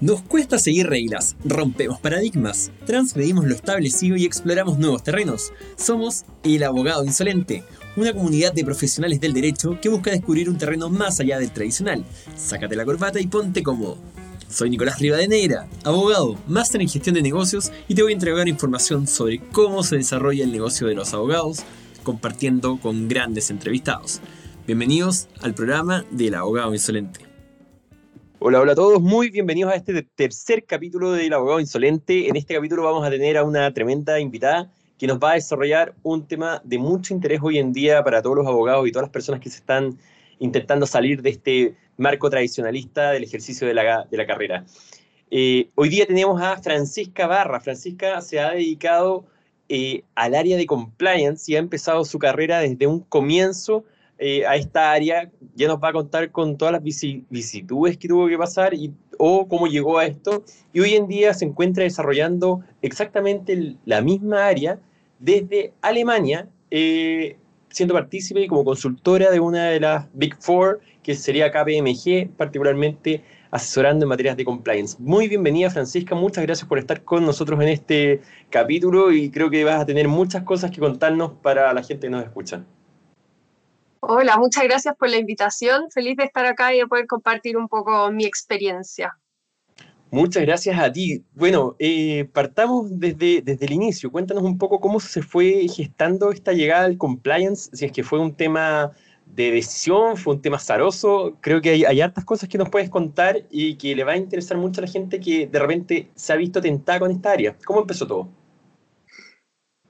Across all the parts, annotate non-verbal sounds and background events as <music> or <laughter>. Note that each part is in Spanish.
Nos cuesta seguir reglas, rompemos paradigmas, transgredimos lo establecido y exploramos nuevos terrenos. Somos El Abogado Insolente, una comunidad de profesionales del derecho que busca descubrir un terreno más allá del tradicional. Sácate la corbata y ponte cómodo. Soy Nicolás Rivadeneira, abogado, máster en gestión de negocios y te voy a entregar información sobre cómo se desarrolla el negocio de los abogados, compartiendo con grandes entrevistados. Bienvenidos al programa del Abogado Insolente. Hola, hola a todos, muy bienvenidos a este tercer capítulo del Abogado Insolente. En este capítulo vamos a tener a una tremenda invitada que nos va a desarrollar un tema de mucho interés hoy en día para todos los abogados y todas las personas que se están intentando salir de este marco tradicionalista del ejercicio de la, de la carrera. Eh, hoy día tenemos a Francisca Barra. Francisca se ha dedicado eh, al área de compliance y ha empezado su carrera desde un comienzo eh, a esta área, ya nos va a contar con todas las vicisitudes que tuvo que pasar y, o cómo llegó a esto. Y hoy en día se encuentra desarrollando exactamente la misma área desde Alemania, eh, siendo partícipe como consultora de una de las Big Four, que sería KPMG, particularmente asesorando en materias de compliance. Muy bienvenida Francisca, muchas gracias por estar con nosotros en este capítulo y creo que vas a tener muchas cosas que contarnos para la gente que nos escucha. Hola, muchas gracias por la invitación. Feliz de estar acá y de poder compartir un poco mi experiencia. Muchas gracias a ti. Bueno, eh, partamos desde, desde el inicio. Cuéntanos un poco cómo se fue gestando esta llegada al compliance, si es que fue un tema de decisión, fue un tema zaroso. Creo que hay, hay, hartas cosas que nos puedes contar y que le va a interesar mucho a la gente que de repente se ha visto tentada con esta área. ¿Cómo empezó todo?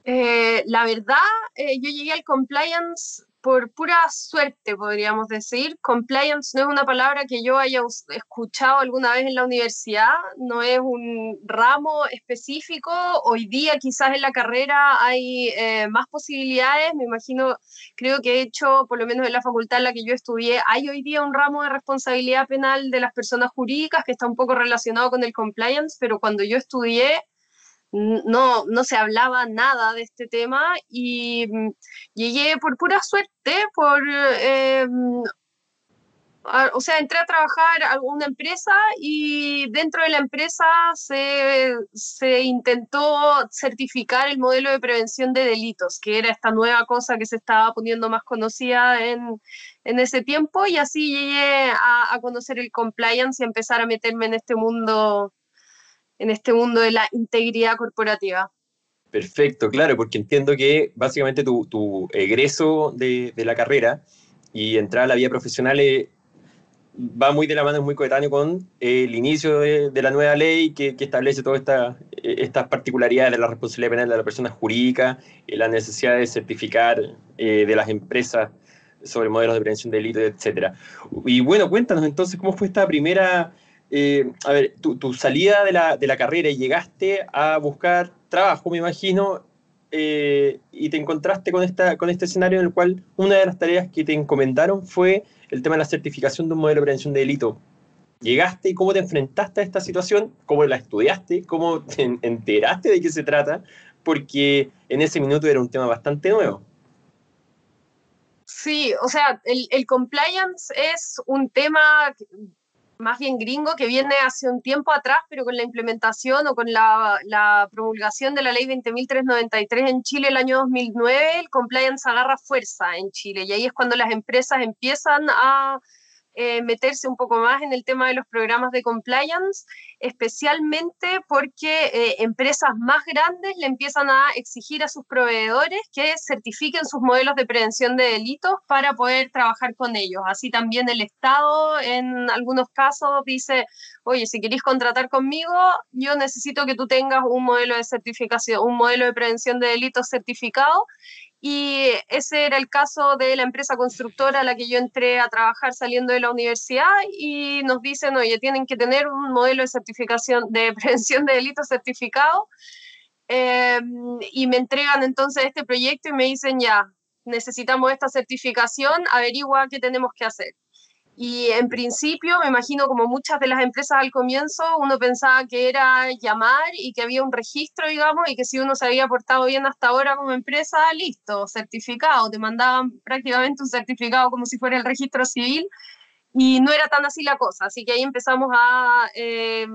Eh, la verdad, eh, yo llegué al compliance por pura suerte, podríamos decir. Compliance no es una palabra que yo haya escuchado alguna vez en la universidad, no es un ramo específico. Hoy día quizás en la carrera hay eh, más posibilidades, me imagino, creo que he hecho, por lo menos en la facultad en la que yo estudié, hay hoy día un ramo de responsabilidad penal de las personas jurídicas que está un poco relacionado con el compliance, pero cuando yo estudié no, no se hablaba nada de este tema y mm, llegué por pura suerte, por, eh, mm, o sea, entré a trabajar a alguna empresa y dentro de la empresa se, se, intentó certificar el modelo de prevención de delitos, que era esta nueva cosa que se estaba poniendo más conocida en, en ese tiempo y así llegué a, a conocer el compliance y empezar a meterme en este mundo en este mundo de la integridad corporativa. Perfecto, claro, porque entiendo que básicamente tu, egreso de, la carrera y entrar a la vida profesional eh, va muy de la mano, es muy coetáneo con el inicio de, la nueva ley que, establece todas esta, eh, estas particularidades de la responsabilidad penal de la persona jurídica, la necesidad de certificar eh, de las empresas sobre modelos de prevención de delitos, etc. Y bueno, cuéntanos entonces cómo fue esta primera eh, a ver, tu, salida de la, de la, carrera y llegaste a buscar trabajo, me imagino, eh, y te encontraste con, esta, con este escenario en el cual una de las tareas que te encomendaron fue el tema de la certificación de un modelo de prevención de delito. ¿Llegaste y cómo te enfrentaste a esta situación? ¿Cómo la estudiaste? ¿Cómo te enteraste de qué se trata? Porque en ese minuto era un tema bastante nuevo. Sí, o sea, el, el compliance es un tema más bien gringo que viene hace un tiempo atrás, pero con la implementación o con la, la promulgación de la ley 20.393 en Chile el año 2009, el compliance agarra fuerza en Chile. Y ahí es cuando las empresas empiezan a eh, meterse un poco más en el tema de los programas de compliance, especialmente porque eh, empresas más grandes le empiezan a exigir a sus proveedores que certifiquen sus modelos de prevención de delitos para poder trabajar con ellos. Así también el Estado en algunos casos dice, oye, si queréis contratar conmigo, yo necesito que tú tengas un modelo de certificación, un modelo de prevención de delitos certificado y ese era el caso de la empresa constructora a la que yo entré a trabajar saliendo de la universidad y nos dicen, oye, tienen que tener un modelo de certificación de <laughs> prevención de delitos certificado. Em, y me entregan entonces este proyecto y me dicen, ya, necesitamos esta certificación, averigua qué tenemos que hacer. Y en principio, me imagino como muchas de las empresas al comienzo, uno pensaba que era llamar y que había un registro, digamos, y que si uno se había portado bien hasta ahora como empresa, listo, certificado, te mandaban prácticamente un certificado como si fuera el registro civil. y no era tan así la cosa, así que ahí empezamos a eh,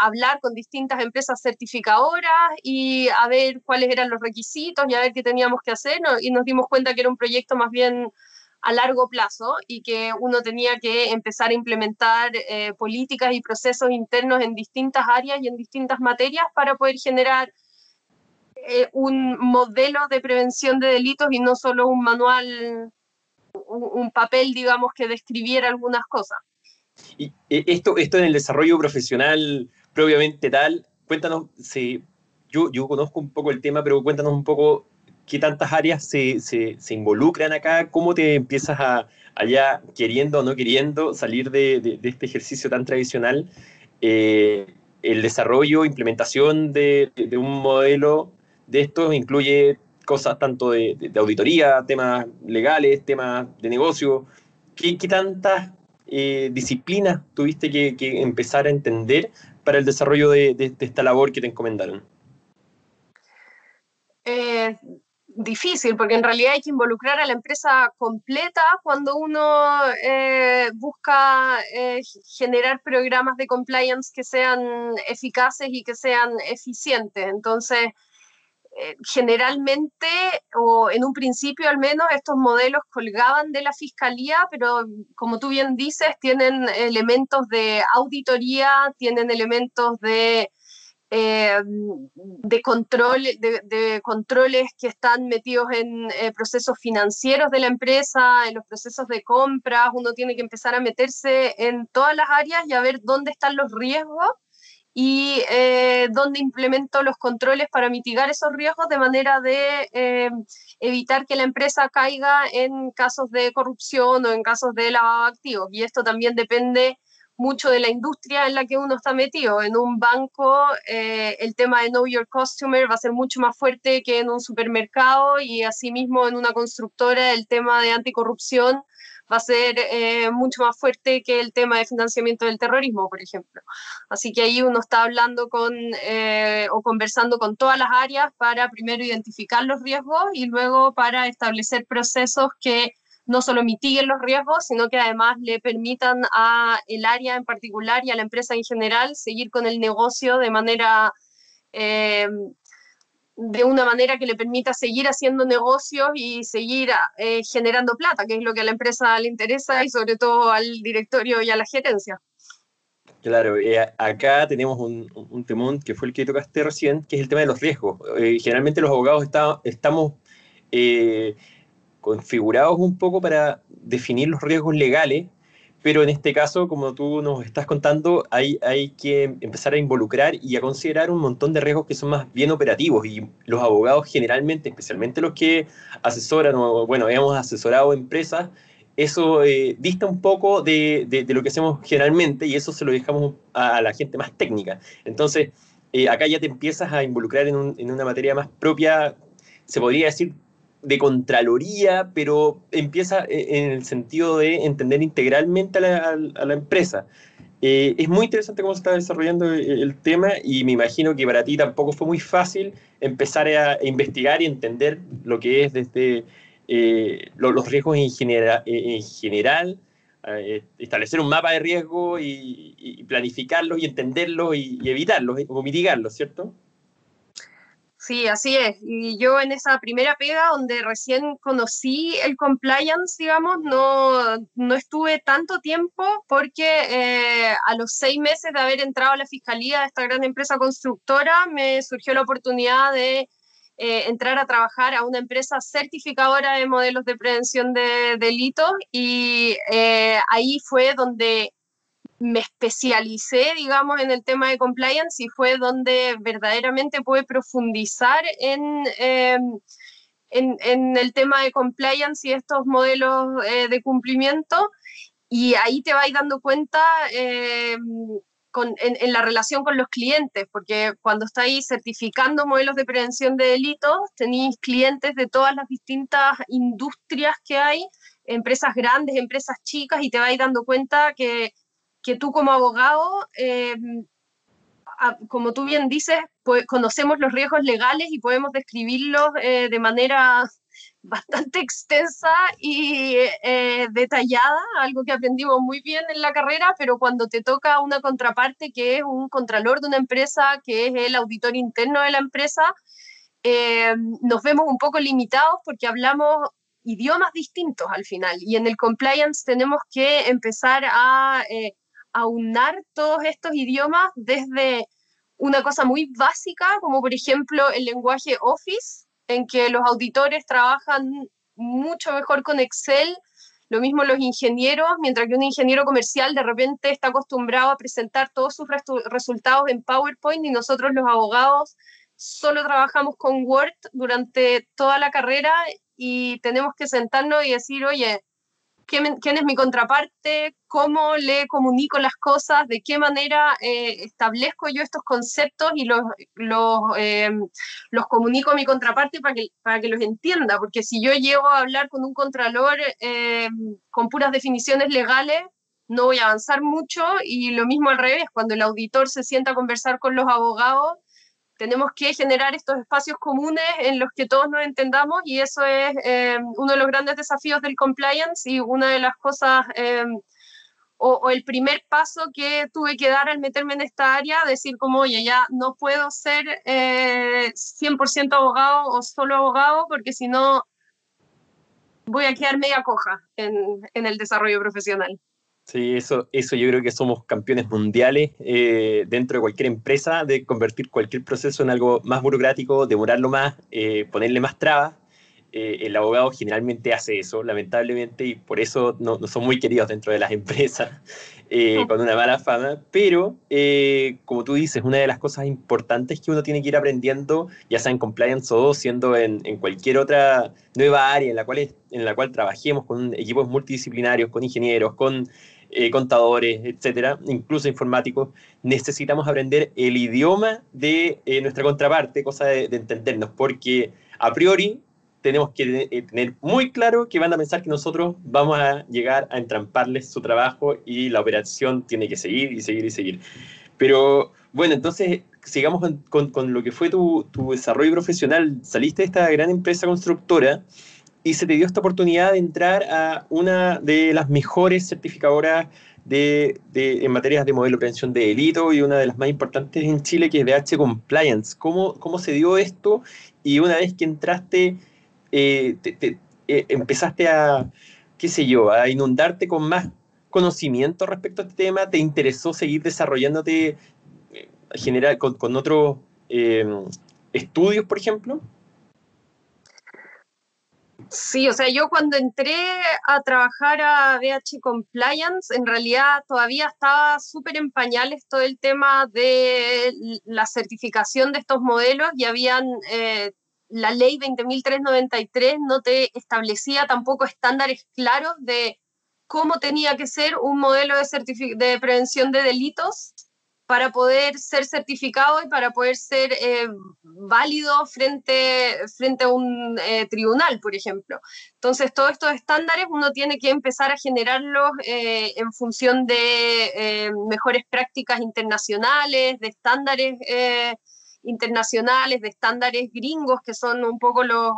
hablar con distintas empresas certificadoras y a ver cuáles eran los requisitos y a ver qué teníamos que hacer y nos dimos cuenta que era un proyecto más bien a largo plazo y que uno tenía que empezar a implementar eh, políticas y procesos internos en distintas áreas y en distintas materias para poder generar eh, un modelo de prevención de delitos y no solo un manual un, papel, digamos, que describiera algunas cosas. Y eh, esto, esto en el desarrollo profesional propiamente tal, cuéntanos, si, yo, yo conozco un poco el tema, pero cuéntanos un poco qué tantas áreas se, se, involucran acá, cómo te empiezas a, allá, queriendo o no queriendo, salir de, de, este ejercicio tan tradicional, eh, el desarrollo, implementación de, de, un modelo de estos incluye cosas tanto de, auditoría, temas legales, temas de negocio. ¿Qué, tantas eh, disciplinas tuviste que, empezar a entender para el desarrollo de, esta labor que te encomendaron? Eh, difícil, porque en realidad hay que involucrar a la empresa completa cuando uno eh, busca generar programas de compliance que sean eficaces y que sean eficientes. Entonces, eh, generalmente, o en un principio al menos, estos modelos colgaban de la fiscalía, pero como tú bien dices, tienen elementos de auditoría, tienen elementos de, eh, de, control, de, controles que están metidos en eh, procesos financieros de la empresa, en los procesos de compras. Uno tiene que empezar a meterse en todas las áreas y a ver dónde están los riesgos y eh, donde implemento los controles para mitigar esos riesgos de manera de eh, evitar que la empresa caiga en casos de corrupción o en casos de lavado de activos. Y esto también depende mucho de la industria en la que uno está metido. En un banco eh, el tema de Know Your Customer va a ser mucho más fuerte que en un supermercado y asimismo en una constructora el tema de anticorrupción va a ser eh, mucho más fuerte que el tema de financiamiento del terrorismo, por ejemplo. Así que ahí uno está hablando con eh, o conversando con todas las áreas para primero identificar los riesgos y luego para establecer procesos que no solo mitiguen los riesgos, sino que además le permitan a el área en particular y a la empresa en general seguir con el negocio de manera eh, de una manera que le permita seguir haciendo negocios y seguir eh, generando plata, que es lo que a la empresa le interesa y sobre todo al directorio y a la gerencia. Claro, eh, acá tenemos un, temón que fue el que tocaste recién, que es el tema de los riesgos. Generalmente los abogados está, estamos configurados un poco para definir los riesgos legales pero en este caso, como tú nos estás contando, hay, hay que empezar a involucrar y a considerar un montón de riesgos que son más bien operativos y los abogados generalmente, especialmente los que asesoran o, bueno, hemos asesorado empresas, eso eh, dista un poco de, de, lo que hacemos generalmente y eso se lo dejamos a, la gente más técnica. Entonces, eh, acá ya te empiezas a involucrar en, en una materia más propia, se podría decir de Contraloría, pero empieza eh, en el sentido de entender integralmente a la, empresa. Eh, es muy interesante cómo se está desarrollando el, tema y me imagino que para ti tampoco fue muy fácil empezar a, investigar y entender lo que es desde eh, los riesgos en, en general, establecer un mapa de riesgo y, planificarlos y entenderlos y, y evitarlos o mitigarlos, ¿cierto? Sí, así es. Y yo en esa primera pega donde recién conocí el compliance, digamos, no, no estuve tanto tiempo porque eh, a los seis meses de haber entrado a la fiscalía de esta gran empresa constructora me surgió la oportunidad de eh, entrar a trabajar a una empresa certificadora de modelos de prevención de delitos y eh, ahí fue donde me especialicé, digamos, en el tema de compliance y fue donde verdaderamente pude profundizar en, em, en, el tema de compliance y estos modelos eh, de cumplimiento. Y ahí te vais dando cuenta em, en, la relación con los clientes, porque cuando estáis certificando modelos de prevención de delitos, tenéis clientes de todas las distintas industrias que hay, empresas grandes, empresas chicas, y te vais dando cuenta que que tú como abogado, eh, como tú bien dices, pues, conocemos los riesgos legales y podemos describirlos eh, de manera <laughs> bastante extensa y eh, detallada, algo que aprendimos muy bien en la carrera, pero cuando te toca una contraparte que es un contralor de una empresa, que es el auditor interno de la empresa, eh, nos vemos un poco limitados porque hablamos idiomas distintos al final. Y en el compliance tenemos que empezar a eh, aunar todos estos idiomas desde una cosa muy básica, como por ejemplo el lenguaje Office, en que los auditores trabajan mucho mejor con Excel, lo mismo los ingenieros, mientras que un ingeniero comercial de repente está acostumbrado a presentar todos sus resultados en PowerPoint y nosotros los abogados solo trabajamos con Word durante toda la carrera y tenemos que sentarnos y decir, oye, quién, es mi contraparte, cómo le comunico las cosas, de qué manera eh, establezco yo estos conceptos y los, los, eh, los, comunico a mi contraparte para que, para que los entienda, porque si yo llego a hablar con un contralor eh, con puras definiciones legales, no voy a avanzar mucho y lo mismo al revés, cuando el auditor se sienta a conversar con los abogados, tenemos que generar estos espacios comunes en los que todos nos entendamos y eso es eh, uno de los grandes desafíos del compliance y una de las cosas eh, o, el primer paso que tuve que dar al meterme en esta área, decir como, oye, ya no puedo ser 100% eh, abogado o solo abogado porque si no voy a quedar media coja en, en el desarrollo profesional. Sí, eso, eso yo creo que somos campeones mundiales eh, dentro de cualquier empresa de convertir cualquier proceso en algo más burocrático, demorarlo más, eh, ponerle más trabas. Eh, el abogado generalmente hace eso, lamentablemente, y por eso no, no son muy queridos dentro de las <laughs> empresas, con una mala fama. Pero, como tú dices, una de las cosas importantes que uno tiene que ir aprendiendo, ya sea en compliance o siendo en, en cualquier otra nueva área en la cual, en la cual trabajemos con equipos multidisciplinarios, con ingenieros, con eh, contadores, etcétera, incluso informáticos, necesitamos aprender el idioma de eh, nuestra contraparte, cosa de, entendernos, porque a priori tenemos que eh, tener muy claro que van a pensar que nosotros vamos a llegar a entramparles su trabajo y la operación tiene que seguir y seguir y seguir. Pero bueno, entonces sigamos con, lo que fue tu, tu, desarrollo profesional. Saliste de esta gran empresa constructora y se te dio esta oportunidad de entrar a una de las mejores certificadoras de, en materias de modelo de prevención de delito y una de las más importantes en Chile, que es DH Compliance. ¿Cómo, cómo se dio esto? Y una vez que entraste, eh, eh, empezaste a, qué sé yo, a inundarte con más conocimiento respecto a este tema, ¿te interesó seguir desarrollándote eh, general, con, con otros estudios, por ejemplo? Sí, o sea, yo cuando entré a trabajar a BH Compliance, en realidad todavía estaba súper en pañales todo el tema de la certificación de estos modelos y habían, eh, la ley 20.393 no te establecía tampoco estándares claros de cómo tenía que ser un modelo de, de prevención de delitos para poder ser certificado y para poder ser eh, válido frente, frente a un eh, tribunal, por ejemplo. Entonces, todos estos estándares uno tiene que empezar a generarlos eh, en función de mejores prácticas internacionales, de estándares internacionales, de estándares gringos, que son un poco los,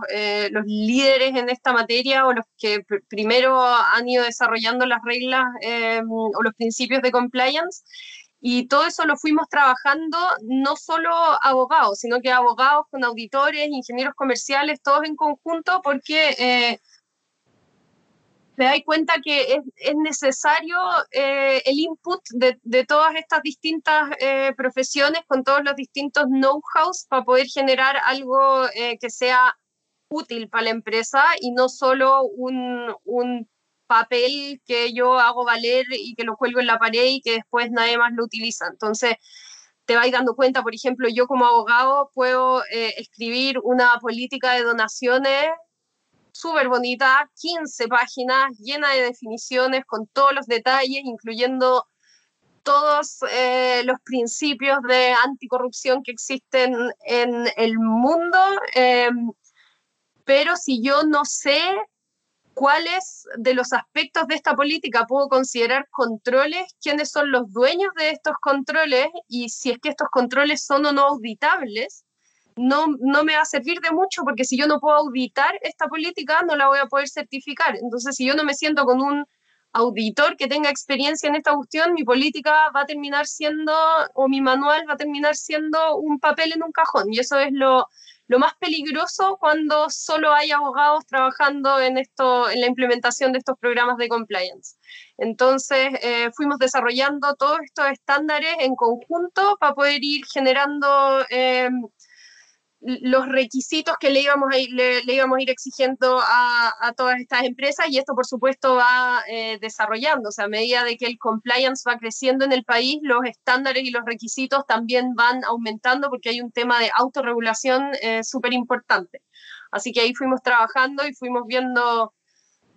los líderes en esta materia o los que primero han ido desarrollando las reglas o los principios de compliance. Y todo eso lo fuimos trabajando no solo abogados, sino que abogados con auditores, ingenieros comerciales, todos en conjunto, porque eh, me doy cuenta que es, necesario eh, el input de, todas estas distintas eh, profesiones con todos los distintos know-hows para poder generar algo que sea útil para la empresa y no solo un, un papel que yo hago valer y que lo cuelgo en la pared y que después nadie más lo utiliza. Entonces, te vais dando cuenta, por ejemplo, yo como abogado puedo eh, escribir una política de donaciones súper bonita, 15 páginas, llena de definiciones, con todos los detalles, incluyendo todos eh, los principios de anticorrupción que existen en el mundo. Em, pero si yo no sé cuáles de los aspectos de esta política puedo considerar controles, quiénes son los dueños de estos controles y si es que estos controles son o no auditables, no, no me va a servir de mucho porque si yo no puedo auditar esta política, no la voy a poder certificar. Entonces, si yo no me siento con un auditor que tenga experiencia en esta cuestión, mi política va a terminar siendo, o mi manual va a terminar siendo un papel en un cajón. Y eso es lo, lo más peligroso cuando solo hay abogados trabajando en, esto, en la implementación de estos programas de compliance. Entonces, eh, fuimos desarrollando todos estos estándares en conjunto para poder ir generando... Eh, los requisitos que le íbamos a ir, le, íbamos a ir exigiendo a, a, todas estas empresas y esto por supuesto va eh, desarrollándose a medida de que el compliance va creciendo en el país, los estándares y los requisitos también van aumentando porque hay un tema de autorregulación eh, súper importante. Así que ahí fuimos trabajando y fuimos viendo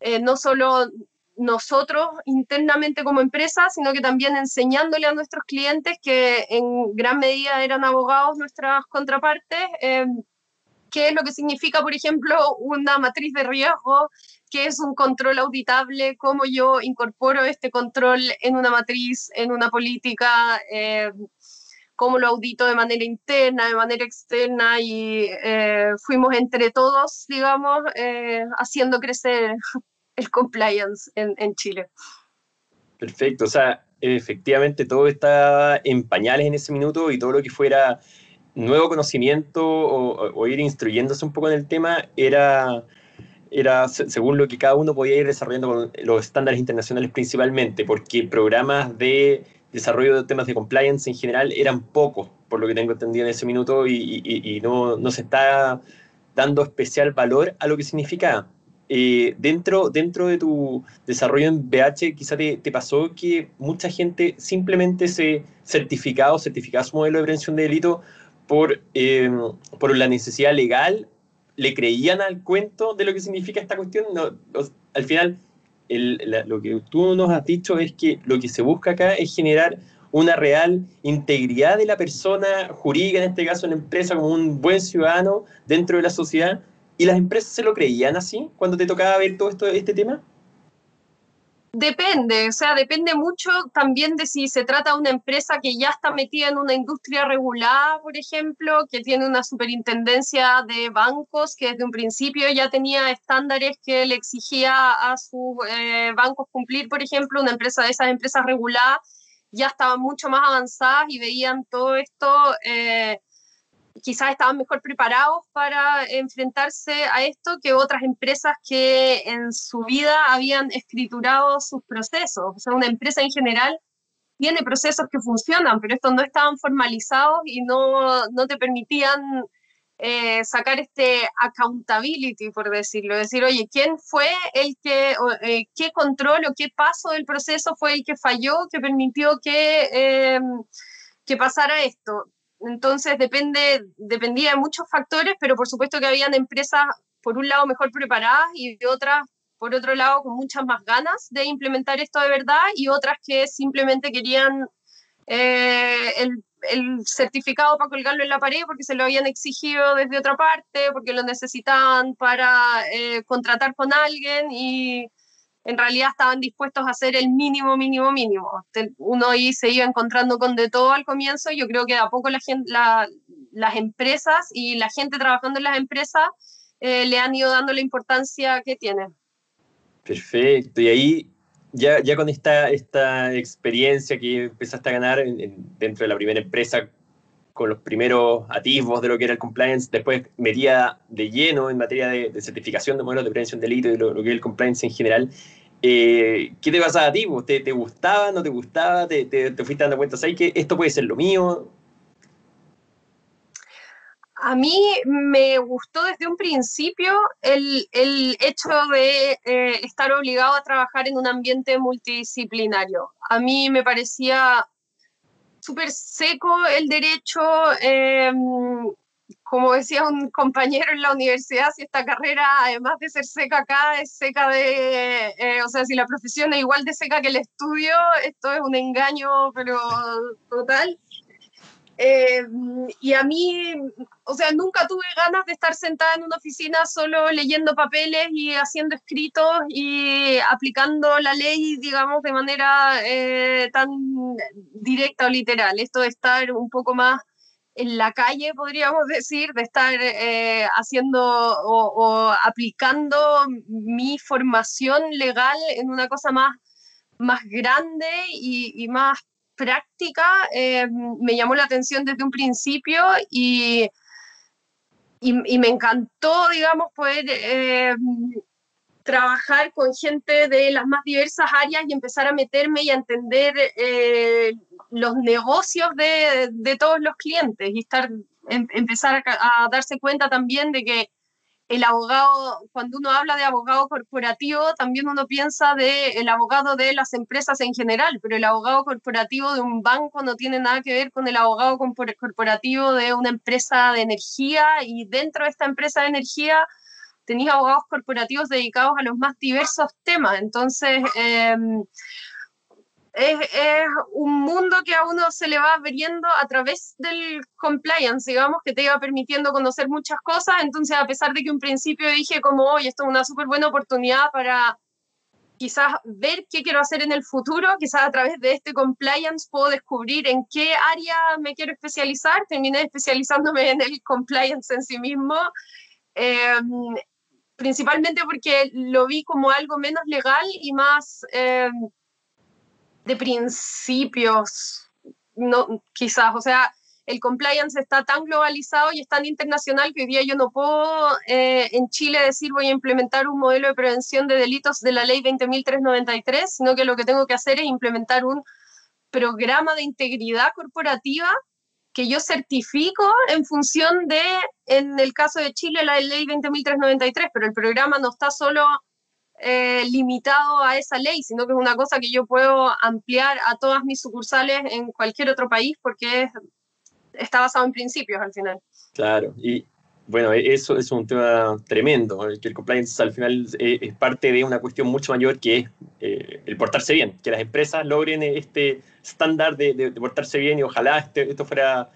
eh, no solo nosotros internamente como empresa, sino que también enseñándole a nuestros clientes que en gran medida eran abogados nuestras contrapartes, eh, qué es lo que significa, por ejemplo, una matriz de riesgo, qué es un control auditable, cómo yo incorporo este control en una matriz, en una política, eh, cómo lo audito de manera interna, de manera externa, y eh, fuimos entre todos, digamos, haciendo crecer el compliance en, Chile. Perfecto, o sea, efectivamente todo estaba en pañales en ese minuto y todo lo que fuera nuevo conocimiento o, ir instruyéndose un poco en el tema era, era según lo que cada uno podía ir desarrollando con los estándares internacionales principalmente, porque programas de desarrollo de temas de compliance en general eran pocos, por lo que tengo entendido en ese minuto, y, y, no, no, se está dando especial valor a lo que significaba. Eh, dentro, dentro de tu desarrollo en BH, quizá te, pasó que mucha gente simplemente se certificaba o certificaba su modelo de prevención de delito por, eh, por la necesidad legal, le creían al cuento de lo que significa esta cuestión. al final, lo que tú nos has dicho es que lo que se busca acá es generar una real integridad de la persona jurídica, en este caso la empresa, como un buen ciudadano dentro de la sociedad, ¿Y las empresas se lo creían así cuando te tocaba ver todo esto, este tema? Depende, o sea, depende mucho también de si se trata de una empresa que ya está metida en una industria regulada, por ejemplo, que tiene una superintendencia de bancos que desde un principio ya tenía estándares que le exigía a sus eh, bancos cumplir, por ejemplo, una empresa de esas empresas reguladas ya estaban mucho más avanzadas y veían todo esto. Eh, quizás estaban mejor preparados para enfrentarse a esto que otras empresas que en su vida habían escriturado sus procesos. O sea, una empresa en general tiene procesos que funcionan, pero estos no estaban formalizados y no, no te permitían eh, sacar este accountability, por decirlo, decir, oye, ¿quién fue el que, eh, qué control o qué paso del proceso fue el que falló, que permitió que, eh, que pasara esto? Entonces depende, dependía de muchos factores, pero por supuesto que habían empresas, por un lado, mejor preparadas y otras, por otro lado, con muchas más ganas de implementar esto de verdad y otras que simplemente querían eh, el, certificado para colgarlo en la pared porque se lo habían exigido desde otra parte, porque lo necesitaban para eh, contratar con alguien y en realidad estaban dispuestos a hacer el mínimo, mínimo, mínimo. Uno ahí se iba encontrando con de todo al comienzo. Yo creo que a poco la gente, las empresas y la gente trabajando en las empresas eh, le han ido dando la importancia que tienen. Perfecto. Y ahí, ya, ya con esta, esta experiencia que empezaste a ganar dentro de la primera empresa, con los primeros atisbos de lo que era el compliance, después metía de lleno en materia de, certificación de modelos de prevención de delito y lo, que es el compliance en general. Eh, ¿Qué te pasaba a ti? ¿Te, te gustaba, no te gustaba? ¿Te, te, fuiste dando cuenta? ¿Sabes que esto puede ser lo mío? A mí me gustó desde un principio el, el hecho de eh, estar obligado a trabajar en un ambiente multidisciplinario. A mí me parecía súper seco el derecho. Em, como decía un compañero en la universidad, si esta carrera, además de ser seca acá, es seca de, eh, o sea, si la profesión es igual de seca que el estudio, esto es un engaño, pero total. Eh, y a mí, o sea, nunca tuve ganas de estar sentada en una oficina solo leyendo papeles y haciendo escritos y aplicando la ley, digamos, de manera eh, tan directa o literal. Esto de estar un poco más en la calle, podríamos decir, de estar eh, haciendo o, aplicando mi formación legal en una cosa más, más grande y, más práctica, eh, me llamó la atención desde un principio y, y, me encantó, digamos, poder eh, trabajar con gente de las más diversas áreas y empezar a meterme y a entender los negocios de, de, todos los clientes y estar, em, empezar a, darse cuenta también de que el abogado, cuando uno habla de abogado corporativo, también uno piensa de el abogado de las empresas en general, pero el abogado corporativo de un banco no tiene nada que ver con el abogado corporativo de una empresa de energía y dentro de esta empresa de energía tenéis abogados corporativos dedicados a los más diversos temas. Entonces, eh, es, un mundo que a uno se le va abriendo a través del compliance, digamos, que te iba permitiendo conocer muchas cosas. Entonces, a pesar de que un principio dije como, hoy esto es una súper buena oportunidad para quizás ver qué quiero hacer en el futuro, quizás a través de este compliance puedo descubrir en qué área me quiero especializar. Terminé especializándome en el compliance en sí mismo. Em, principalmente porque lo vi como algo menos legal y más... Em, de principios, no, quizás, o sea, el compliance está tan globalizado y es tan internacional que hoy día yo no puedo eh, en Chile decir voy a implementar un modelo de prevención de delitos de la ley 20.393, sino que lo que tengo que hacer es implementar un programa de integridad corporativa que yo certifico en función de, en el caso de Chile, la ley 20.393, pero el programa no está solo eh, limitado a esa ley, sino que es una cosa que yo puedo ampliar a todas mis sucursales en cualquier otro país porque está basado en principios al final. Claro, y bueno, e-, eso es un tema tremendo, que el compliance al final eh, es, parte de una cuestión mucho mayor que es eh, el portarse bien, que las empresas logren este estándar de, portarse bien y ojalá este, esto fuera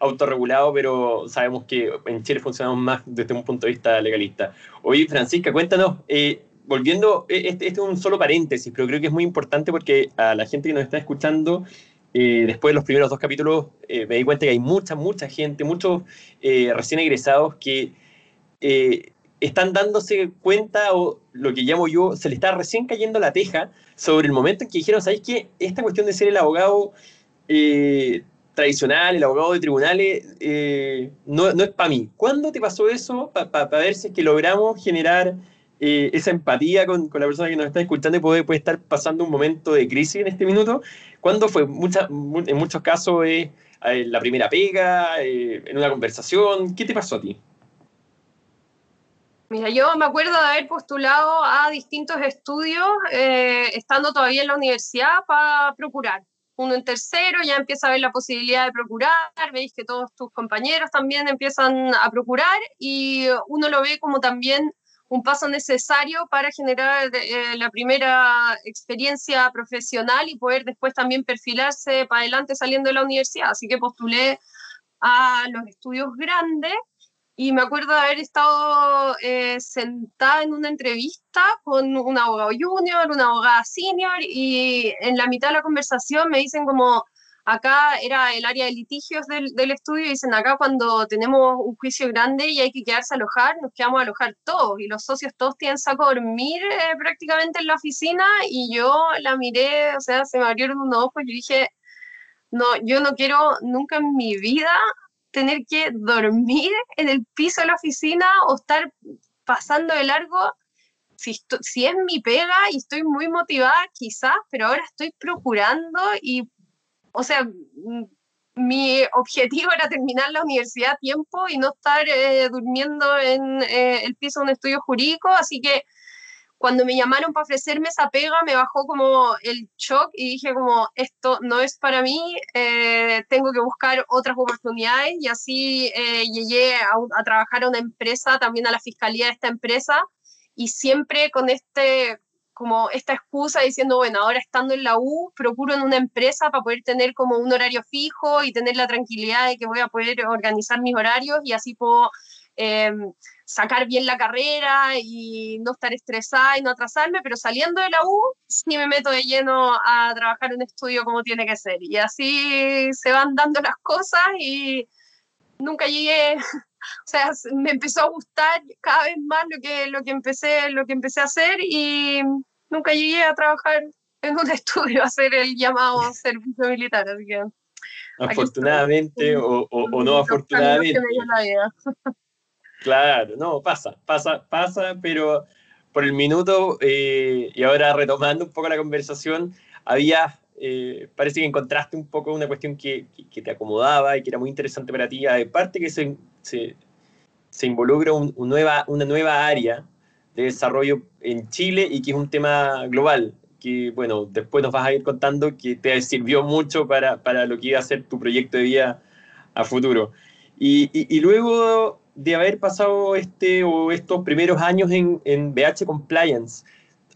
autorregulado, pero sabemos que en Chile funcionamos más desde un punto de vista legalista. Oye, Francisca, cuéntanos, volviendo, e, este, este, es un solo paréntesis, pero creo que es muy importante porque a la gente que nos está escuchando, eh, después de los primeros dos capítulos, eh, me di cuenta que hay mucha, mucha gente, muchos eh, recién egresados que están dándose cuenta, o lo que llamo yo, se le está recién cayendo la teja sobre el momento en que dijeron, ¿sabéis qué? Esta cuestión de ser el abogado tradicional, el abogado de tribunales, no, no, es para mí. ¿Cuándo te pasó eso? Para ver si es que logramos generar eh, esa empatía con, con, la persona que nos está escuchando y puede, puede estar pasando un momento de crisis en este minuto. ¿Cuándo fue? Mucha, en muchos casos eh, la primera pega, eh, en una conversación. ¿Qué te pasó a ti? Mira, yo me acuerdo de haber postulado a distintos estudios estando todavía en la universidad para procurar. Uno en tercero ya empieza a ver la posibilidad de procurar, veis que todos tus compañeros también empiezan a procurar y uno lo ve como también un paso necesario para generar eh, la primera experiencia profesional y poder después también perfilarse para adelante saliendo de la universidad. Así que postulé a los estudios grandes y me acuerdo de haber estado eh, sentada en una entrevista con un abogado junior, una abogada senior y en la mitad de la conversación me dicen como Acá era el área de litigios del, estudio y dicen acá cuando tenemos un juicio grande y hay que quedarse a alojar, nos quedamos a alojar todos y los socios todos tienen saco a dormir eh, prácticamente en la oficina y yo la miré, o sea, se me abrieron unos ojos y dije, no, yo no quiero nunca en mi vida tener que dormir en el piso de la oficina o estar pasando de largo. Si, si, es mi pega y estoy muy motivada, quizás, pero ahora estoy procurando y o sea, mi objetivo era terminar la universidad a tiempo y no estar eh, durmiendo en eh, el piso de un estudio jurídico, así que cuando me llamaron para ofrecerme esa pega me bajó como el shock y dije como esto no es para mí, eh, tengo que buscar otras oportunidades y así llegué a, a, trabajar a una empresa, también a la fiscalía de esta empresa y siempre con este como esta excusa diciendo, bueno, ahora estando en la U, procuro en una empresa para poder tener como un horario fijo y tener la tranquilidad de que voy a poder organizar mis horarios y así puedo em, sacar bien la carrera y no estar estresada y no atrasarme, pero saliendo de la U, sí me meto de lleno a trabajar un estudio como tiene que ser. Y así se van dando las cosas y nunca llegué, <laughs> o sea, me empezó a gustar cada vez más lo que, lo que, empecé, lo que empecé a hacer y nunca llegué a trabajar en un <laughs> estudio a hacer el llamado <laughs> servicio militar, así que... Afortunadamente o, o, no afortunadamente. Claro, no, pasa, pasa, pasa, pero por el minuto, eh, y ahora retomando un poco la conversación, había, eh, parece que encontraste un poco una cuestión que, que, te acomodaba y que era muy interesante para ti, aparte que se, se, se involucra un, nueva, una nueva área de desarrollo en Chile y que es un tema global, que bueno, después nos vas a ir contando que te sirvió mucho para, para lo que iba a ser tu proyecto de vida a futuro. Y, y, y luego de haber pasado este o estos primeros años en, en BH Compliance,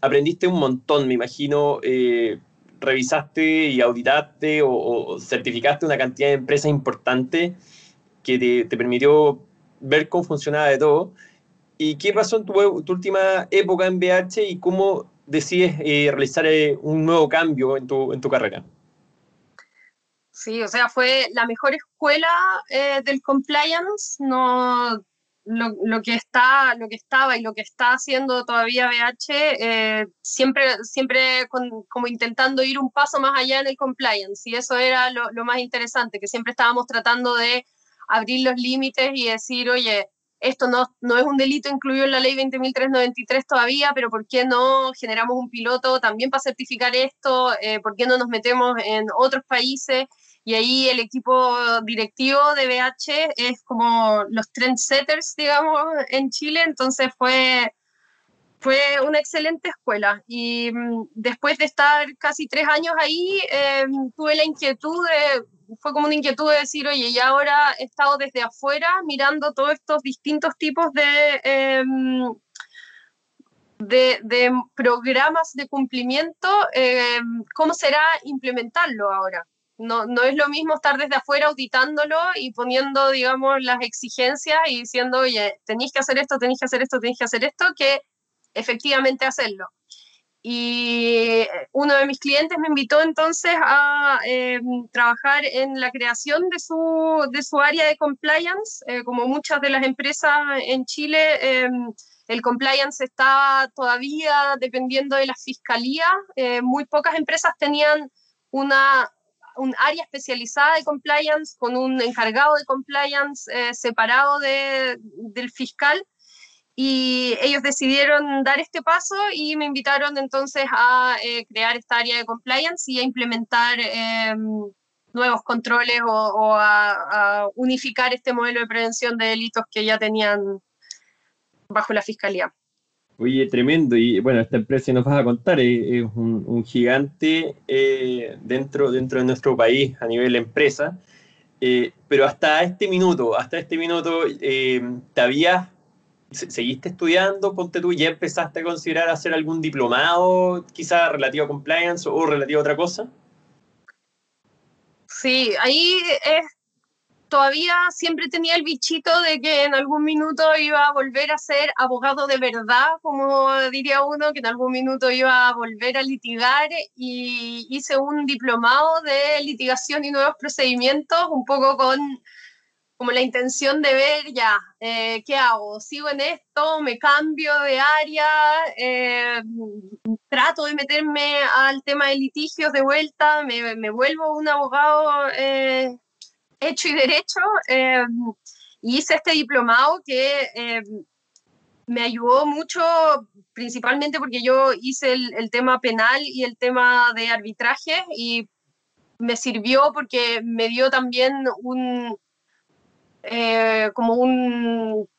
aprendiste un montón, me imagino, eh, revisaste y auditaste o, certificaste una cantidad de empresas importante que te, te, permitió ver cómo funcionaba de todo. ¿Y qué pasó en tu, tu última época en BH y cómo decides eh, realizar eh, un nuevo cambio en tu, en tu carrera? Sí, o sea, fue la mejor escuela eh, del compliance, no lo, lo, que está, lo que estaba y lo que está haciendo todavía BH, eh, siempre, siempre como intentando ir un paso más allá en el compliance, y eso era lo, lo más interesante, que siempre estábamos tratando de abrir los límites y decir, oye, esto no, no, es un delito incluido en la ley 20.393 todavía, pero ¿por qué no generamos un piloto también para certificar esto? Eh, ¿Por qué no nos metemos en otros países? Y ahí el equipo directivo de BH es como los trendsetters, digamos, en Chile, entonces fue, fue una excelente escuela. Y mm, después de estar casi tres años ahí, em, tuve la inquietud de, fue como una inquietud de decir, oye, y ahora he estado desde afuera mirando todos estos distintos tipos de... Em, de, programas de cumplimiento, em, ¿cómo será implementarlo ahora? No, no es lo mismo estar desde afuera auditándolo y poniendo, digamos, las exigencias y diciendo, oye, tenéis que hacer esto, tenéis que hacer esto, tenéis que hacer esto, que efectivamente hacerlo. Y uno de mis clientes me invitó entonces a em, trabajar en la creación de su, de su área de compliance. Eh, como muchas de las empresas en Chile, em, el compliance estaba todavía dependiendo de la fiscalía. Eh, muy pocas empresas tenían una un área especializada de compliance con un encargado de compliance eh, separado de, del fiscal y ellos decidieron dar este paso y me invitaron entonces a eh, crear esta área de compliance y a implementar em, nuevos controles o, a unificar este modelo de prevención de delitos que ya tenían bajo la fiscalía. Oye, tremendo. Y bueno, esta empresa nos vas a contar es, un, gigante eh, dentro, dentro de nuestro país a nivel empresa. Eh, pero hasta este minuto, hasta este minuto, eh, ¿te habías, seguiste estudiando? Ponte tú, ¿ya empezaste a considerar hacer algún diplomado, quizá relativo a compliance o relativo a otra cosa? Sí, ahí es todavía siempre tenía el bichito de que en algún minuto iba a volver a ser abogado de verdad, como diría uno, que en algún minuto iba a volver a litigar y hice un diplomado de litigación y nuevos procedimientos, un poco con como la intención de ver ya, eh, ¿qué hago? ¿Sigo en esto? ¿Me cambio de área? Eh, ¿Trato de meterme al tema de litigios de vuelta? ¿Me, me vuelvo un abogado? Eh, hecho y derecho eh, hice este diplomado que eh, me ayudó mucho, principalmente porque yo hice el, tema penal y el tema de arbitraje y me sirvió porque me dio también un, eh, como un,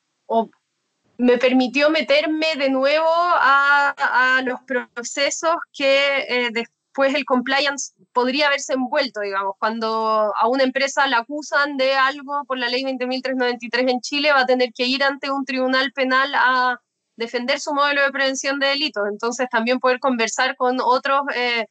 me permitió meterme de nuevo a, a los procesos que después pues el compliance podría haberse envuelto, digamos, cuando a una empresa la acusan de algo por la ley 20.393 en Chile, va a tener que ir ante un tribunal penal a defender su modelo de prevención de delitos. Entonces, también poder conversar con otros eh,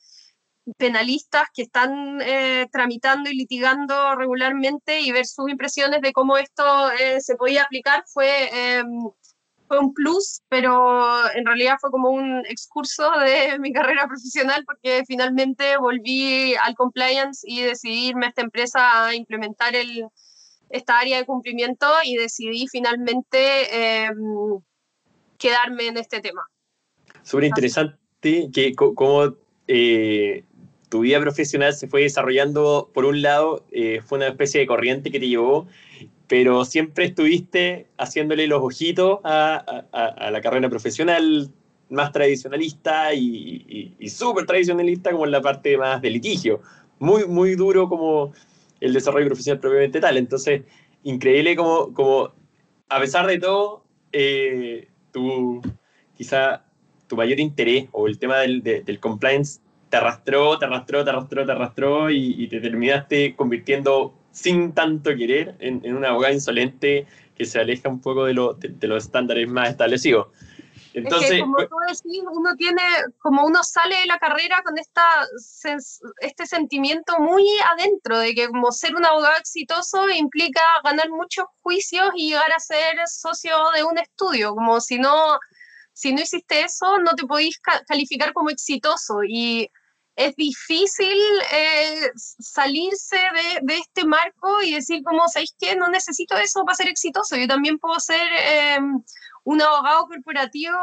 penalistas que están eh, tramitando y litigando regularmente y ver sus impresiones de cómo esto eh, se podía aplicar fue fue un plus, pero en realidad fue como un excurso de <laughs> mi carrera profesional porque finalmente volví al compliance y decidí irme a esta empresa a implementar el, esta área de cumplimiento y decidí finalmente em, quedarme en este tema. Súper interesante que cómo eh, tu vida profesional se fue desarrollando, por un lado, eh, fue una especie de corriente que te llevó, pero siempre estuviste haciéndole los ojitos a, la carrera profesional más tradicionalista y, y, súper tradicionalista como en la parte más de litigio. Muy, muy duro como el desarrollo profesional propiamente tal. Entonces, increíble como, como a pesar de todo, eh, tu, quizá tu mayor interés o el tema del, del compliance te arrastró, te arrastró, te arrastró, te arrastró y, te terminaste convirtiendo sin tanto querer en, en, una abogada insolente que se aleja un poco de, lo, de, los estándares más establecidos. Entonces, es que como tú decís, uno tiene, como uno sale de la carrera con esta, este sentimiento muy adentro de que como ser un abogado exitoso implica ganar muchos juicios y llegar a ser socio de un estudio, como si no, si no hiciste eso, no te podís calificar como exitoso. Y es difícil eh, salirse de, este marco y decir como, ¿sabéis qué? No necesito eso para ser exitoso. Yo también puedo ser em, un abogado corporativo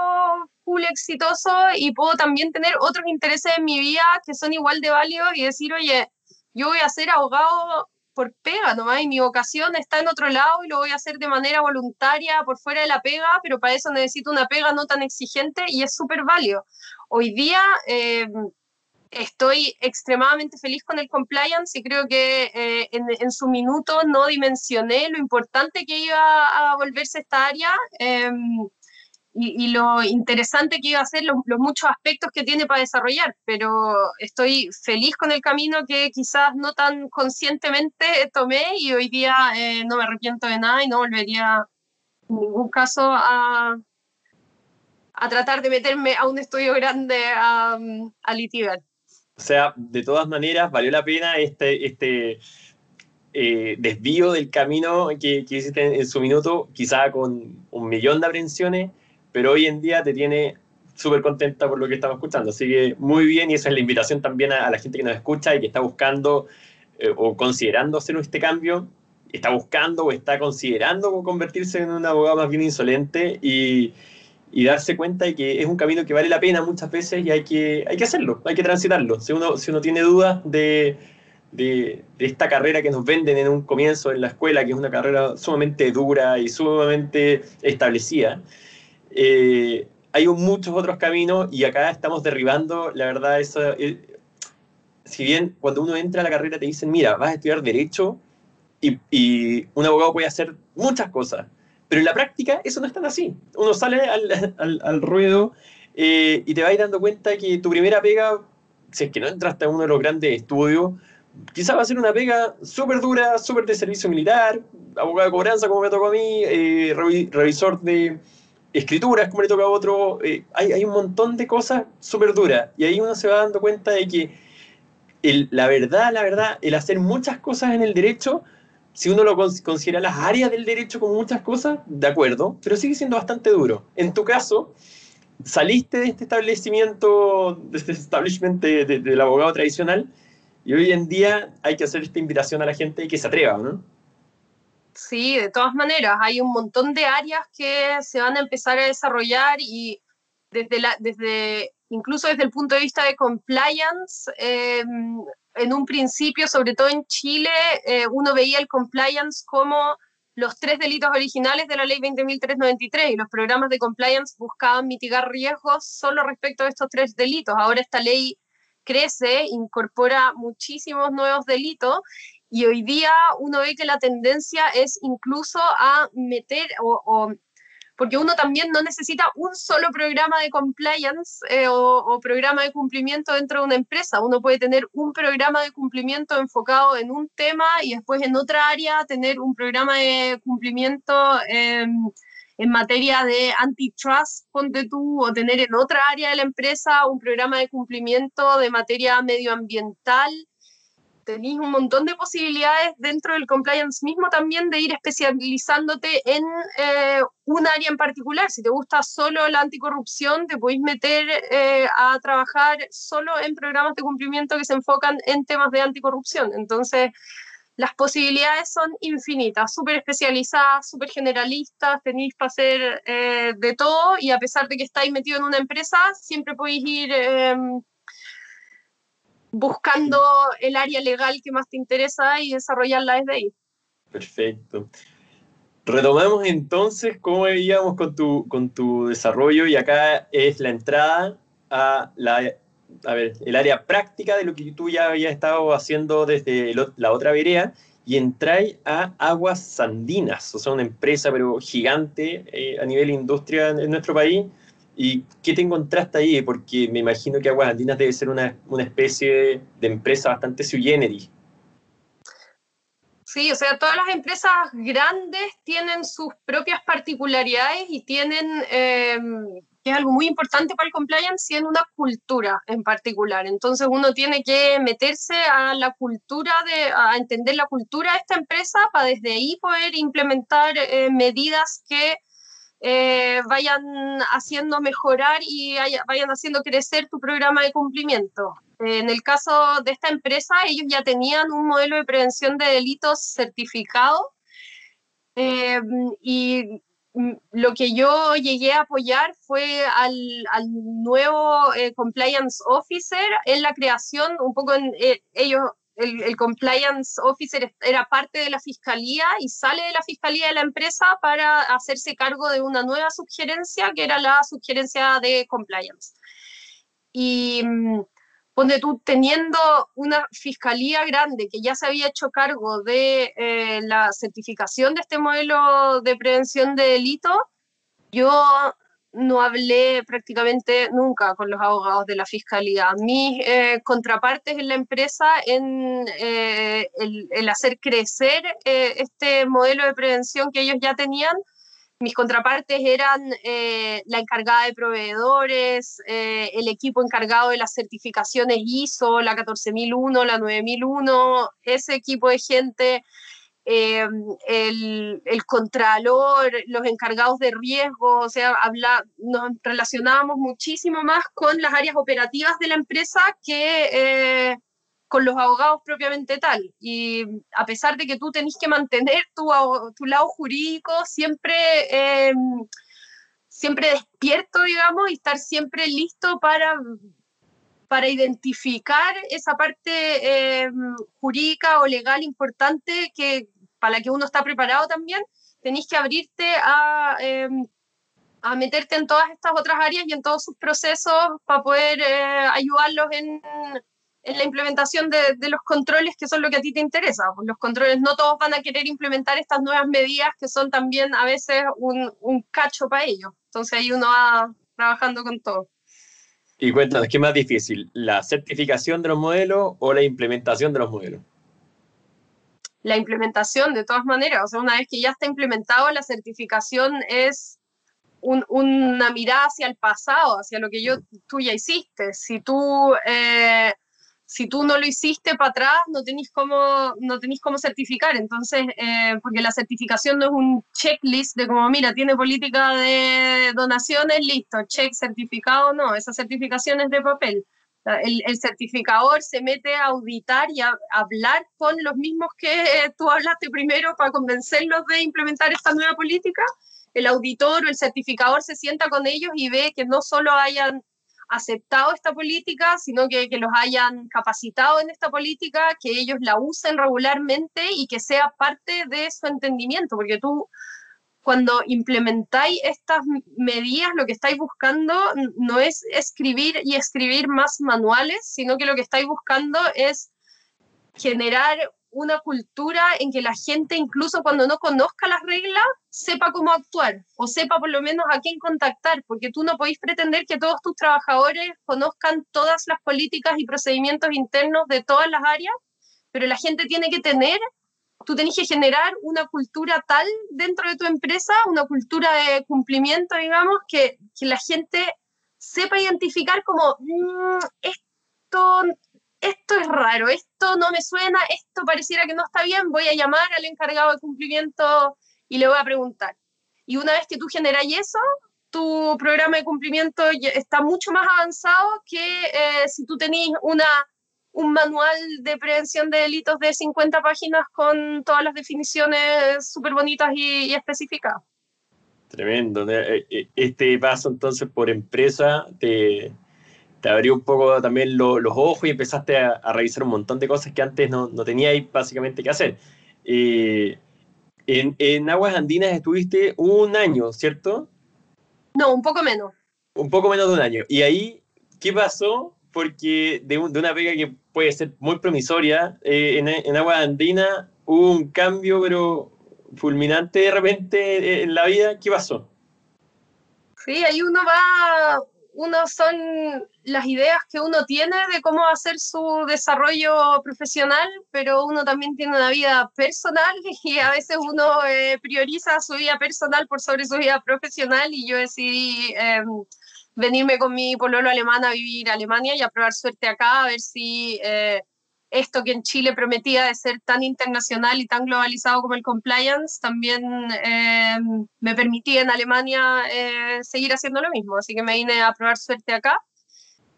full exitoso y puedo también tener otros intereses en mi vida que son igual de válidos y decir, oye, yo voy a ser abogado por pega nomás y mi vocación está en otro lado y lo voy a hacer de manera voluntaria por fuera de la pega, pero para eso necesito una pega no tan exigente y es súper válido. Hoy día... Eh, estoy extremadamente feliz con el compliance y creo que eh, en, su minuto no dimensioné lo importante que iba a volverse esta área em, y, lo interesante que iba a ser, los, muchos aspectos que tiene para desarrollar, pero estoy feliz con el camino que quizás no tan conscientemente tomé y hoy día eh, no me arrepiento de nada y no volvería en ningún caso a, a tratar de meterme a un estudio grande a litigar. O sea, de todas maneras, valió la pena este, este eh, desvío del camino que, hiciste en, su minuto, quizá con un millón de aprensiones, pero hoy en día te tiene súper contenta por lo que estamos escuchando. Así que muy bien, y esa es la invitación también a, la gente que nos escucha y que está buscando eh, o considerando hacer este cambio, está buscando o está considerando convertirse en un abogado más bien insolente y y darse cuenta de que es un camino que vale la pena muchas veces y hay que, hay que hacerlo, hay que transitarlo. Si uno, si uno tiene dudas de, de, esta carrera que nos venden en un comienzo en la escuela, que es una carrera sumamente dura y sumamente establecida, eh, hay muchos otros caminos y acá estamos derribando, la verdad, eso, eh, si bien cuando uno entra a la carrera te dicen, mira, vas a estudiar derecho y, y un abogado puede hacer muchas cosas, pero en la práctica eso no es tan así. Uno sale al, al, ruedo eh, y te vas dando cuenta que tu primera pega, si es que no entraste a uno de los grandes estudios, quizás va a ser una pega súper dura, súper de servicio militar, abogado de cobranza como me tocó a mí, eh, revisor de escrituras como le toca a otro. Eh, hay, hay, un montón de cosas súper duras y ahí uno se va dando cuenta de que la verdad, la verdad, el hacer muchas cosas en el derecho si uno lo considera las áreas del derecho como muchas cosas, de acuerdo, pero sigue siendo bastante duro. En tu caso, saliste de este establecimiento, de este establishment del abogado tradicional, y hoy en día hay que hacer esta invitación a la gente y que se atreva, ¿no? Sí, de todas maneras, hay un montón de áreas que se van a empezar a desarrollar y desde, la, desde incluso desde el punto de vista de compliance, eh, en un principio, sobre todo en Chile, eh, uno veía el compliance como los tres delitos originales de la ley 20.393 y los programas de compliance buscaban mitigar riesgos solo respecto a estos tres delitos. Ahora esta ley crece, incorpora muchísimos nuevos delitos y hoy día uno ve que la tendencia es incluso a meter o porque uno también no necesita un solo programa de compliance eh, o, programa de cumplimiento dentro de una empresa. Uno puede tener un programa de cumplimiento enfocado en un tema y después en otra área tener un programa de cumplimiento en materia de antitrust, ponte tú, o tener en otra área de la empresa un programa de cumplimiento de materia medioambiental tenéis un montón de posibilidades dentro del compliance mismo también de ir especializándote en eh, un área en particular. Si te gusta solo la anticorrupción, te podéis meter eh, a trabajar solo en programas de cumplimiento que se enfocan en temas de anticorrupción. Entonces, las posibilidades son infinitas, súper especializadas, súper generalistas, tenéis para hacer eh, de todo y a pesar de que estáis metido en una empresa, siempre podéis ir em, buscando el área legal que más te interesa y desarrollarla desde ahí. Perfecto. Retomamos entonces cómo veíamos con tu, con tu desarrollo y acá es la entrada a la a ver, el área práctica de lo que tú ya habías estado haciendo desde la otra vereda y entráis a Aguas Sandinas, o sea, una empresa pero gigante eh, a nivel industria en, nuestro país. ¿Y qué te encontraste ahí? Porque me imagino que Aguas debe ser una, una especie de empresa bastante sui generis. Sí, o sea, todas las empresas grandes tienen sus propias particularidades y tienen eh, que es algo muy importante para el compliance, y en una cultura en particular. Entonces uno tiene que meterse a la cultura, de, a entender la cultura de esta empresa para desde ahí poder implementar eh, medidas que eh, vayan haciendo mejorar y vayan haciendo crecer tu programa de cumplimiento. En el caso de esta empresa, ellos ya tenían un modelo de prevención de delitos certificado eh, y lo que yo llegué a apoyar fue al, nuevo eh, compliance officer en la creación, un poco en eh, ellos, el, compliance officer era parte de la fiscalía y sale de la fiscalía de la empresa para hacerse cargo de una nueva sugerencia que era la sugerencia de compliance. Y mm, donde tú teniendo una fiscalía grande que ya se había hecho cargo de eh, la certificación de este modelo de prevención de delito, yo no hablé prácticamente nunca con los abogados de la fiscalía. Mis eh, contrapartes en la empresa en eh, el, hacer crecer este modelo de prevención que ellos ya tenían mis contrapartes eran eh, la encargada de proveedores, eh, el equipo encargado de las certificaciones ISO, la 14001, la 9001, ese equipo de gente, eh, el, el, contralor, los encargados de riesgo, o sea, habla, nos relacionábamos muchísimo más con las áreas operativas de la empresa que con los abogados propiamente tal. Y a pesar de que tú tenés que mantener tu, tu lado jurídico siempre, em, siempre despierto, digamos, y estar siempre listo para, para identificar esa parte em, jurídica o legal importante que, para la que uno está preparado también, tenés que abrirte a em, a meterte en todas estas otras áreas y en todos sus procesos para poder eh, ayudarlos en, en la implementación de, los controles que son lo que a ti te interesa. Los controles no todos van a querer implementar estas nuevas medidas que son también a veces un, cacho para ellos. Entonces ahí uno va trabajando con todo. Y cuéntanos, ¿qué es más difícil? ¿La certificación de los modelos o la implementación de los modelos? La implementación, de todas maneras. O sea, una vez que ya está implementado, la certificación es una mirada hacia el pasado, hacia lo que yo, tú ya hiciste. Si tú eh, si tú no lo hiciste para atrás, no tenéis cómo, no cómo certificar. Entonces, eh, porque la certificación no es un checklist de como, mira, tiene política de donaciones, listo, check certificado, no, esa certificación es de papel. El, el certificador se mete a auditar y a, hablar con los mismos que tú hablaste primero para convencerlos de implementar esta nueva política. El auditor o el certificador se sienta con ellos y ve que no solo hayan aceptado esta política, sino que, que, los hayan capacitado en esta política, que ellos la usen regularmente y que sea parte de su entendimiento, porque tú cuando implementáis estas medidas, lo que estáis buscando no es escribir y escribir más manuales, sino que lo que estáis buscando es generar una cultura en que la gente, incluso cuando no conozca las reglas, sepa cómo actuar o sepa por lo menos a quién contactar, porque tú no podéis pretender que todos tus trabajadores conozcan todas las políticas y procedimientos internos de todas las áreas, pero la gente tiene que tener, tú tenés que generar una cultura tal dentro de tu empresa, una cultura de cumplimiento, digamos, que, que la gente sepa identificar como, mm, esto esto es raro, esto no me suena, esto pareciera que no está bien, voy a llamar al encargado de cumplimiento y le voy a preguntar. Y una vez que tú generas eso, tu programa de cumplimiento está mucho más avanzado que eh, si tú tenés una, un manual de prevención de delitos de 50 páginas con todas las definiciones súper bonitas y, específicas. Tremendo. Eh, eh, este paso entonces por empresa te, te abrió un poco también los ojos y empezaste a, revisar un montón de cosas que antes no, no teníais básicamente que hacer. Eh, en, en, Aguas Andinas estuviste un año, ¿cierto? No, un poco menos. Un poco menos de un año. ¿Y ahí qué pasó? Porque de, de una pega que puede ser muy promisoria, eh, en, en Aguas Andinas hubo un cambio, pero fulminante de repente en la vida. ¿Qué pasó? Sí, ahí uno va, uno son las ideas que uno tiene de cómo hacer su desarrollo profesional, pero uno también tiene una vida personal <laughs> y a veces uno eh, prioriza su vida personal por sobre su vida profesional y yo decidí em, venirme con mi pololo alemán a vivir a Alemania y a probar suerte acá, a ver si... Eh, esto que en Chile prometía de ser tan internacional y tan globalizado como el compliance, también eh, me permitía en Alemania eh, seguir haciendo lo mismo. Así que me vine a probar suerte acá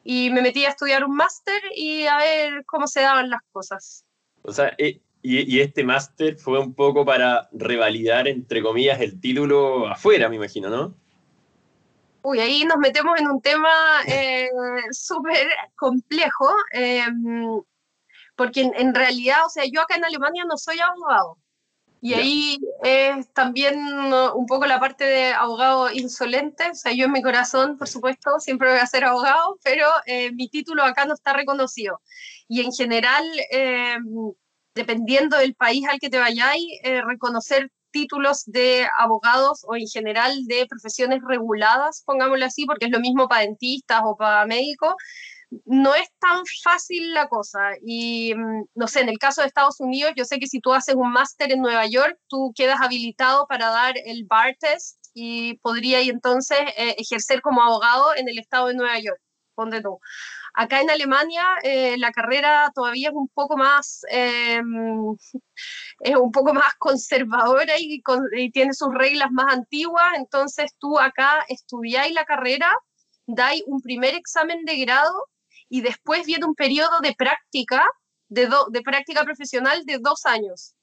y me metí a estudiar un máster y a ver cómo se daban las cosas. O sea, eh, y, y, este máster fue un poco para revalidar, entre comillas, el título afuera, me imagino, ¿no? Uy, ahí nos metemos en un tema súper complejo porque en, realidad, o sea, yo acá en Alemania no soy abogado. Y ahí es también un poco la parte de abogado insolente. O sea, yo en mi corazón, por supuesto, siempre voy a ser abogado, pero eh, mi título acá no está reconocido. Y en general, em, dependiendo del país al que te vayáis, eh, reconocer títulos de abogados o en general de profesiones reguladas, pongámoslo así, porque es lo mismo para dentistas o para médicos, no es tan fácil la cosa. Y mm, no sé, en el caso de Estados Unidos, yo sé que si tú haces un máster en Nueva York, tú quedas habilitado para dar el bar test y podría entonces eh, ejercer como abogado en el estado de Nueva York. Ponte tú. Acá en Alemania eh, la carrera todavía es un poco más em, es un poco más conservadora y, tiene sus reglas más antiguas. Entonces tú acá estudiáis la carrera, dais un primer examen de grado y después viene un periodo de práctica, de, de práctica profesional de dos años.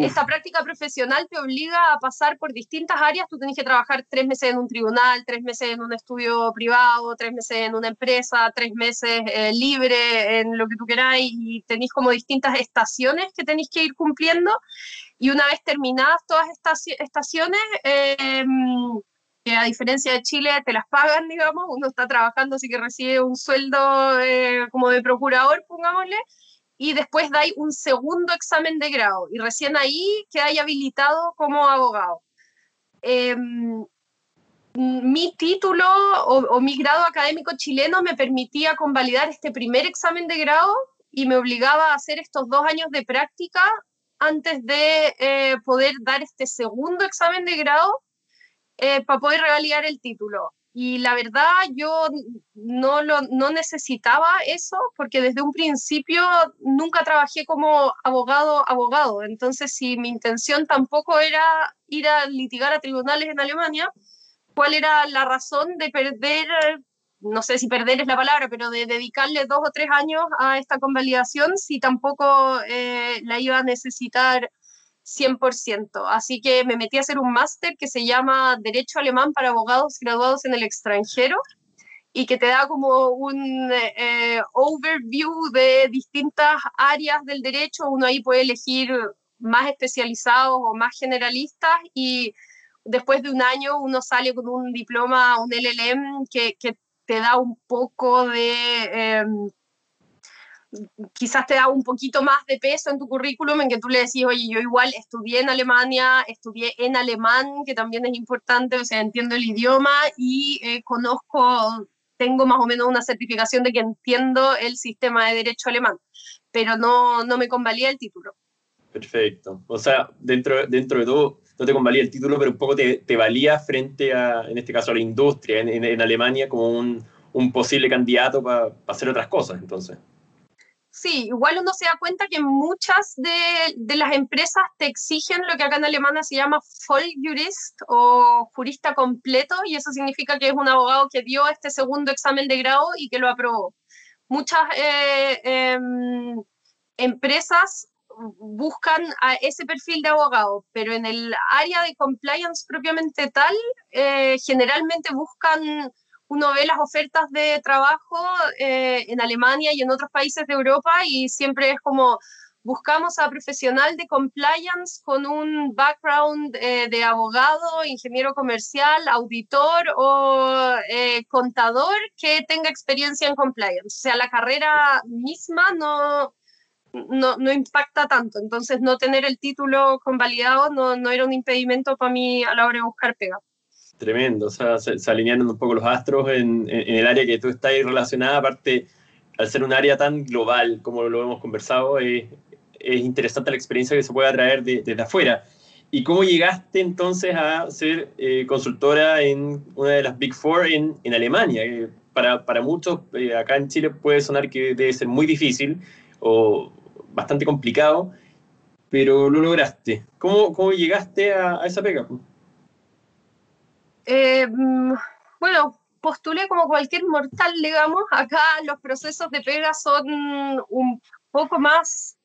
Esta práctica profesional te obliga a pasar por distintas áreas. Tú tienes que trabajar tres meses en un tribunal, tres meses en un estudio privado, tres meses en una empresa, tres meses eh, libre en lo que tú queráis y tenéis como distintas estaciones que tenéis que ir cumpliendo. Y una vez terminadas todas estas estaciones, eh, que a diferencia de Chile te las pagan, digamos, uno está trabajando, así que recibe un sueldo eh, como de procurador, pongámosle, y después dais un segundo examen de grado, y recién ahí hay habilitado como abogado. Em, mi título o, o, mi grado académico chileno me permitía convalidar este primer examen de grado y me obligaba a hacer estos dos años de práctica antes de eh, poder dar este segundo examen de grado eh, para poder revalidar el título. Y la verdad, yo no, lo, no necesitaba eso porque desde un principio nunca trabajé como abogado, abogado. Entonces, si mi intención tampoco era ir a litigar a tribunales en Alemania, ¿cuál era la razón de perder, no sé si perder es la palabra, pero de dedicarle dos o tres años a esta convalidación si tampoco eh, la iba a necesitar 100%. Así que me metí a hacer un máster que se llama Derecho Alemán para Abogados Graduados en el Extranjero y que te da como un eh, overview de distintas áreas del derecho. Uno ahí puede elegir más especializados o más generalistas y después de un año uno sale con un diploma, un LLM que, que te da un poco de... Em, quizás te da un poquito más de peso en tu currículum en que tú le decís, oye, yo igual estudié en Alemania, estudié en alemán, que también es importante, o sea, entiendo el idioma y eh, conozco, tengo más o menos una certificación de que entiendo el sistema de derecho alemán, pero no, no me convalía el título. Perfecto. O sea, dentro, dentro de todo, no te convalía el título, pero un poco te, te valía frente a, en este caso, a la industria en, en, Alemania como un, un posible candidato para hacer otras cosas, entonces. Sí, igual uno se da cuenta que muchas de, de, las empresas te exigen lo que acá en Alemania se llama Volljurist o jurista completo, y eso significa que es un abogado que dio este segundo examen de grado y que lo aprobó. muchas eh, em, empresas buscan a ese perfil de abogado, pero en el área de compliance propiamente tal, eh, generalmente buscan, uno ve las ofertas de trabajo eh, en Alemania y en otros países de Europa y siempre es como buscamos a profesional de compliance con un background eh, de abogado, ingeniero comercial, auditor o contador que tenga experiencia en compliance. O sea, la carrera misma no, no, no, impacta tanto. Entonces, no tener el título convalidado no, no era un impedimento para mí a la hora de buscar pega. Tremendo, o sea, se, alinearon un poco los astros en, en, el área que tú estás relacionada, aparte, al ser un área tan global como lo hemos conversado, es, es interesante la experiencia que se puede traer desde afuera. ¿Y cómo llegaste entonces a ser eh, consultora en una de las Big Four en, en Alemania? para, para, muchos eh, acá en Chile puede sonar que debe ser muy difícil o, bastante complicado, pero lo lograste. ¿Cómo, cómo llegaste a, esa pega? Eh, mm, bueno, postulé como cualquier mortal, digamos. Acá los procesos de pega son un poco más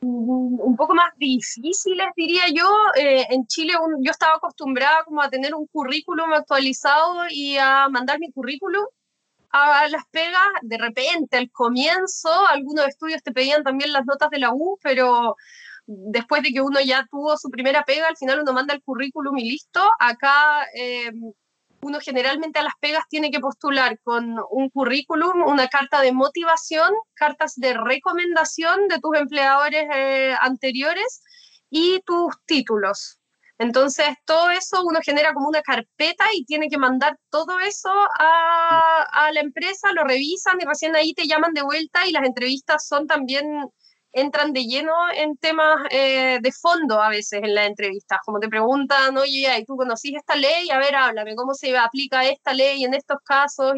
un poco más difíciles, diría yo. Eh, en Chile yo estaba acostumbrada como a tener un currículum actualizado y a mandar mi currículum a las pegas, de repente al comienzo, algunos estudios te pedían también las notas de la U, pero después de que uno ya tuvo su primera pega, al final uno manda el currículum y listo. Acá eh, uno generalmente a las pegas tiene que postular con un currículum, una carta de motivación, cartas de recomendación de tus empleadores eh, anteriores y tus títulos. Entonces, todo eso uno genera como una carpeta y tiene que mandar todo eso a, la empresa, lo revisan y recién ahí te llaman de vuelta y las entrevistas son también, entran de lleno en temas eh, de fondo a veces en las entrevistas, como te preguntan, oye, ¿y tú conocís esta ley? A ver, háblame, ¿cómo se aplica esta ley en estos casos?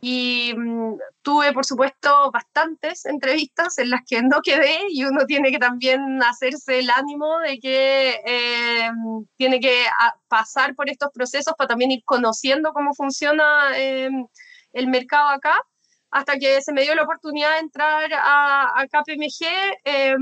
Y mm, tuve, por supuesto, bastantes entrevistas en las que no quedé y uno tiene que también hacerse el ánimo de que eh, tiene que ah, pasar por estos procesos para también ir conociendo cómo funciona eh, el mercado acá. Hasta que se me dio la oportunidad de entrar a, KPMG, eh,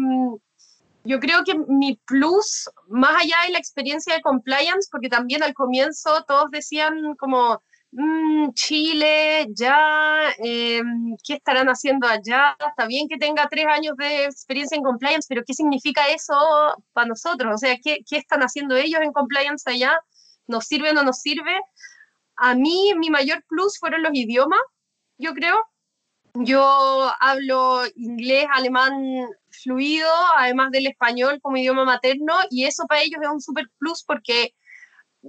yo creo que mi plus, más allá de la experiencia de compliance, porque también al comienzo todos decían como Mm, Chile, ya, em, ¿qué estarán haciendo allá? Está bien que tenga tres años de experiencia en compliance, pero ¿qué significa eso para nosotros? O sea, ¿qué, ¿qué, están haciendo ellos en compliance allá? ¿Nos sirve o no nos sirve? A mí, mi mayor plus fueron los idiomas, yo creo. Yo hablo inglés, alemán fluido, además del español como idioma materno, y eso para ellos es un super plus porque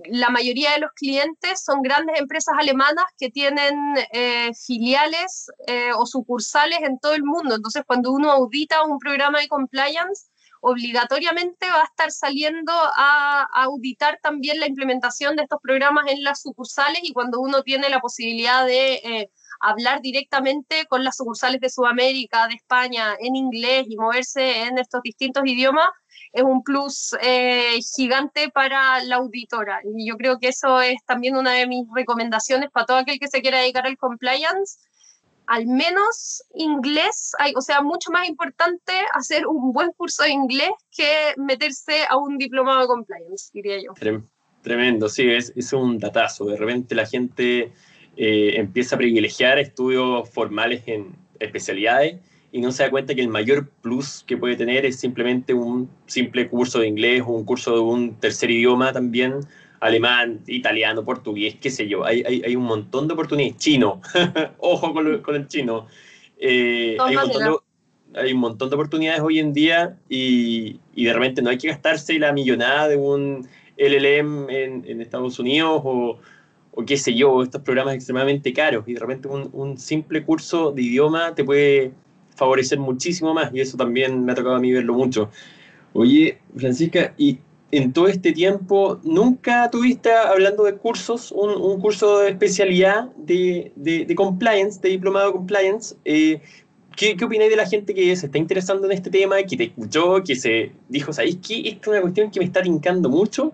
la mayoría de los clientes son grandes empresas alemanas que tienen eh, filiales eh, o sucursales en todo el mundo. Entonces, cuando uno audita un programa de compliance, obligatoriamente va a estar saliendo a, auditar también la implementación de estos programas en las sucursales y cuando uno tiene la posibilidad de eh, hablar directamente con las sucursales de Sudamérica, de España, en inglés y moverse en estos distintos idiomas, es un plus eh, gigante para la auditora. Y yo creo que eso es también una de mis recomendaciones para todo aquel que se quiera dedicar al compliance. Al menos inglés, hay, o sea, mucho más importante hacer un buen curso de inglés que meterse a un diplomado de compliance, diría yo. Tremendo, sí, es, es un datazo. De repente la gente eh, empieza a privilegiar estudios formales en especialidades y no se da cuenta que el mayor plus que puede tener es simplemente un simple curso de inglés o un curso de un tercer idioma también, alemán, italiano, portugués, qué sé yo. Hay, hay, hay un montón de oportunidades. Chino, <laughs> ojo con, con, el chino. Eh, hay, un montón de, hay, un montón de, oportunidades hoy en día y, y, de repente no hay que gastarse la millonada de un LLM en, en Estados Unidos o, o qué sé yo, estos programas extremadamente caros y de repente un, simple curso de idioma te puede favorecer muchísimo más y eso también me ha tocado a mí verlo mucho. Oye, Francisca, y en todo este tiempo, ¿nunca tuviste, hablando de cursos, un, curso de especialidad de, de, de, compliance, de diplomado de compliance? Eh, ¿Qué, ¿Qué opináis de la gente que se está interesando en este tema, que te escuchó, que se dijo, ¿sabéis qué? Esta es una cuestión que me está tincando mucho.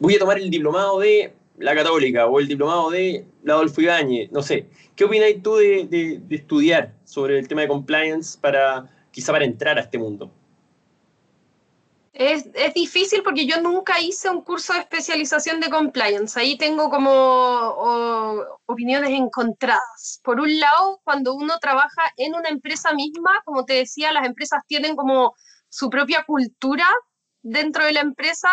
Voy a tomar el diplomado de la Católica o el diplomado de la Adolfo Ibáñez, no sé. ¿Qué opinas tú de, de, estudiar sobre el tema de compliance para quizá para entrar a este mundo? Es, es, difícil porque yo nunca hice un curso de especialización de compliance. Ahí tengo como opiniones encontradas. Por un lado, cuando uno trabaja en una empresa misma, como te decía, las empresas tienen como su propia cultura dentro de la empresa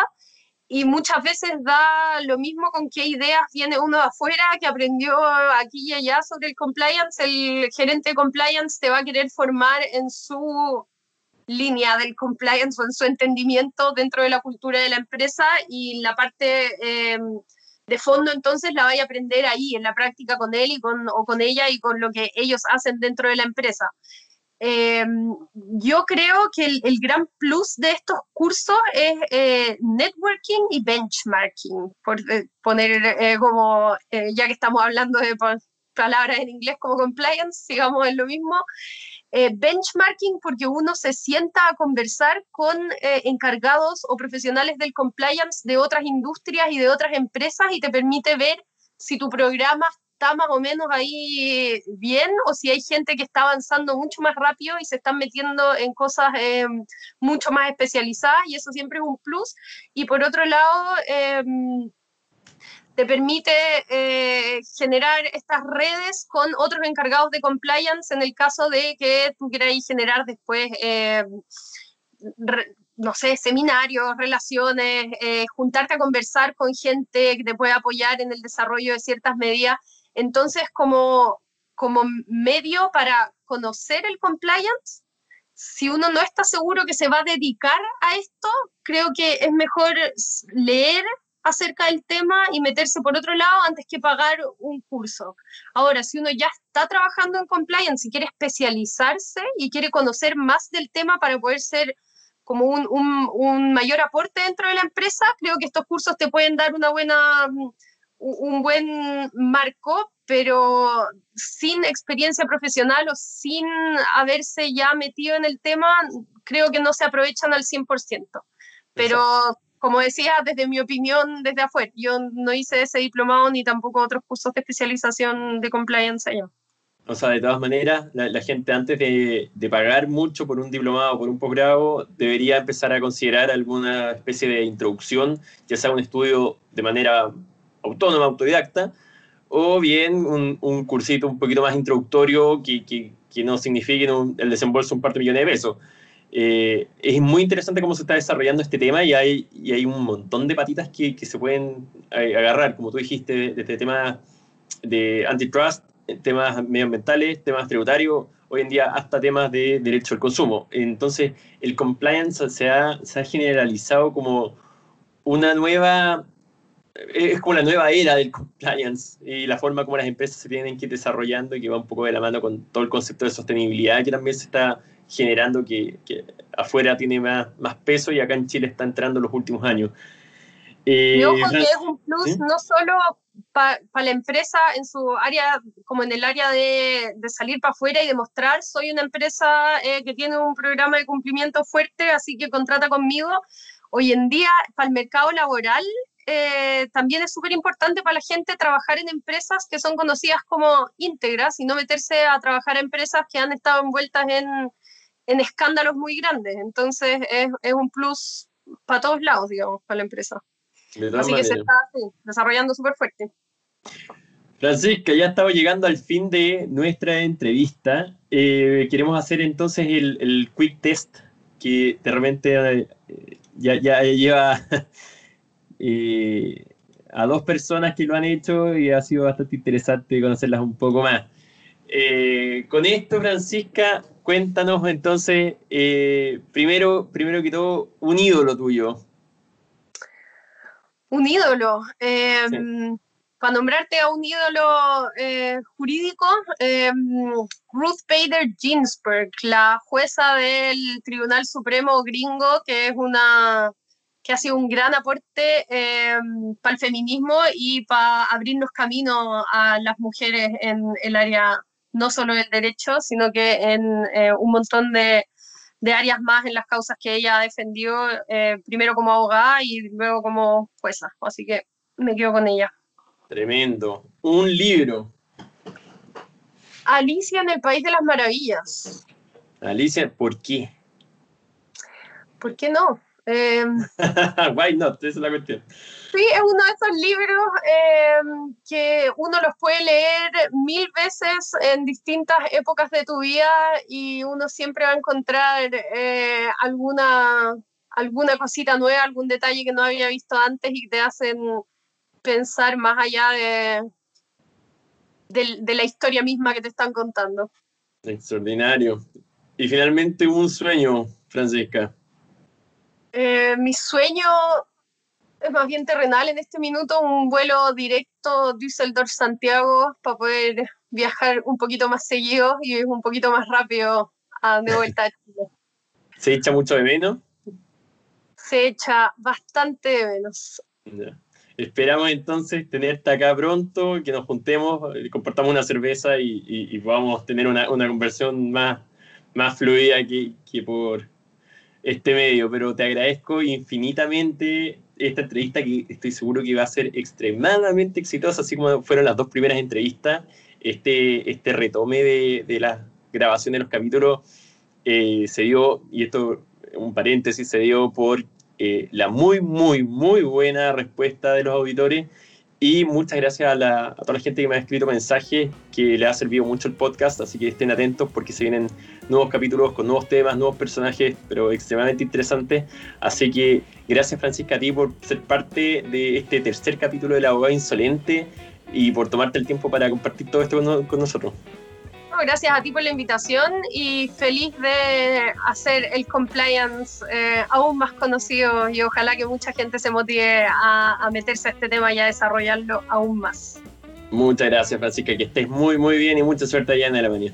y muchas veces da lo mismo con qué ideas viene uno de afuera que aprendió aquí y allá sobre el compliance. El gerente de compliance te va a querer formar en su línea del compliance o en su entendimiento dentro de la cultura de la empresa y la parte em, de fondo entonces la vaya a aprender ahí, en la práctica con él y con, o con ella y con lo que ellos hacen dentro de la empresa. Em, yo creo que el, gran plus de estos cursos es eh, networking y benchmarking, por eh, poner eh, como, ya que estamos hablando de palabras en inglés como compliance, sigamos en lo mismo. benchmarking porque uno se sienta a conversar con encargados o profesionales del compliance de otras industrias y de otras empresas y te permite ver si tu programa está más o menos ahí bien o si hay gente que está avanzando mucho más rápido y se están metiendo en cosas eh, mucho más especializadas y eso siempre es un plus. Y por otro lado, em, te permite eh, generar estas redes con otros encargados de compliance en el caso de que tú quieras generar después em, no sé, seminarios, relaciones, eh, juntarte a conversar con gente que te puede apoyar en el desarrollo de ciertas medidas entonces, como, como medio para conocer el compliance, si uno no está seguro que se va a dedicar a esto, creo que es mejor leer acerca del tema y meterse por otro lado antes que pagar un curso. Ahora, si uno ya está trabajando en compliance y quiere especializarse y quiere conocer más del tema para poder ser como un, un, un mayor aporte dentro de la empresa, creo que estos cursos te pueden dar una buena un buen marco, pero sin experiencia profesional o sin haberse ya metido en el tema, creo que no se aprovechan al 100%. Pero como decía, desde mi opinión, desde afuera, yo no hice ese diplomado ni tampoco otros cursos de especialización de compliance allá. O sea, de todas maneras, la, gente antes de, de, pagar mucho por un diplomado o por un posgrado, debería empezar a considerar alguna especie de introducción, ya sea un estudio de manera autónoma, autodidacta, o bien un, un cursito un poquito más introductorio que, que, que no signifique el desembolso de un par de millones de pesos. Eh, es muy interesante cómo se está desarrollando este tema y hay, y hay un montón de patitas que, que se pueden agarrar, como tú dijiste, desde temas de antitrust, temas medioambientales, temas tributarios, hoy en día hasta temas de derecho al consumo. Entonces, el compliance se ha, se ha generalizado como una nueva es como la nueva era del compliance y la forma como las empresas se tienen que ir desarrollando y que va un poco de la mano con todo el concepto de sostenibilidad que también se está generando, que, que afuera tiene más, más, peso y acá en Chile está entrando en los últimos años. Eh, ojo que es un plus no solo para la empresa en su área, como en el área de, de salir para afuera y demostrar, soy una empresa eh, que tiene un programa de cumplimiento fuerte, así que contrata conmigo. Hoy en día, para el mercado laboral, eh, también es súper importante para la gente trabajar en empresas que son conocidas como íntegras y no meterse a trabajar en empresas que han estado envueltas en, en escándalos muy grandes. Entonces es, es, un plus para todos lados, digamos, para la empresa. Así que se está desarrollando súper fuerte. Francisca, ya estamos llegando al fin de nuestra entrevista. Eh, queremos hacer entonces el, el, quick test que de repente eh, ya, ya lleva a dos personas que lo han hecho y ha sido bastante interesante conocerlas un poco más. Eh, con esto, Francisca, cuéntanos entonces, eh, primero, primero que todo, un ídolo tuyo. Un ídolo. Em, para nombrarte a un ídolo eh, jurídico, em, Ruth Bader Ginsburg, la jueza del Tribunal Supremo gringo, que es una que ha sido un gran aporte eh, para el feminismo y para abrirnos camino a las mujeres en el área no solo del derecho, sino que en eh, un montón de, de, áreas más en las causas que ella ha defendido, eh, primero como abogada y luego como jueza. Así que me quedo con ella. Tremendo. Un libro. Alicia en el País de las Maravillas. Alicia, ¿por qué? ¿Por qué no? Eh, <laughs> Why not? Esa es la cuestión. Sí, es uno de esos libros eh, que uno los puede leer mil veces en distintas épocas de tu vida y uno siempre va a encontrar eh, alguna, alguna cosita nueva, algún detalle que no había visto antes y te hacen pensar más allá de, de, de la historia misma que te están contando. Extraordinario. Y finalmente un sueño, Francisca. Eh, mi sueño es más bien terrenal en este minuto, un vuelo directo Düsseldorf-Santiago para poder viajar un poquito más seguido y un poquito más rápido a, de <laughs> vuelta a Chile. ¿Se echa mucho de menos? Se echa bastante de menos. Ya. Esperamos entonces tenerte acá pronto, que nos juntemos, compartamos una cerveza y, y, y podamos tener una, una conversión más, más fluida que, que por este medio. Pero te agradezco infinitamente esta entrevista que estoy seguro que va a ser extremadamente exitosa, así como fueron las dos primeras entrevistas. Este, este retome de, de la grabación de los capítulos eh, se dio, y esto un paréntesis, se dio por eh, la muy, muy, muy buena respuesta de los auditores. Y muchas gracias a, la, a, toda la gente que me ha escrito mensajes, que le ha servido mucho el podcast, así que estén atentos porque se vienen nuevos capítulos con nuevos temas, nuevos personajes, pero extremadamente interesantes. Así que gracias Francisca a ti por ser parte de este tercer capítulo del abogado insolente y por tomarte el tiempo para compartir todo esto con, con nosotros gracias a ti por la invitación y feliz de hacer el compliance eh, aún más conocido y ojalá que mucha gente se motive a, a, meterse a este tema y a desarrollarlo aún más. Muchas gracias, Francisca, que estés muy, muy bien y mucha suerte allá en Alemania.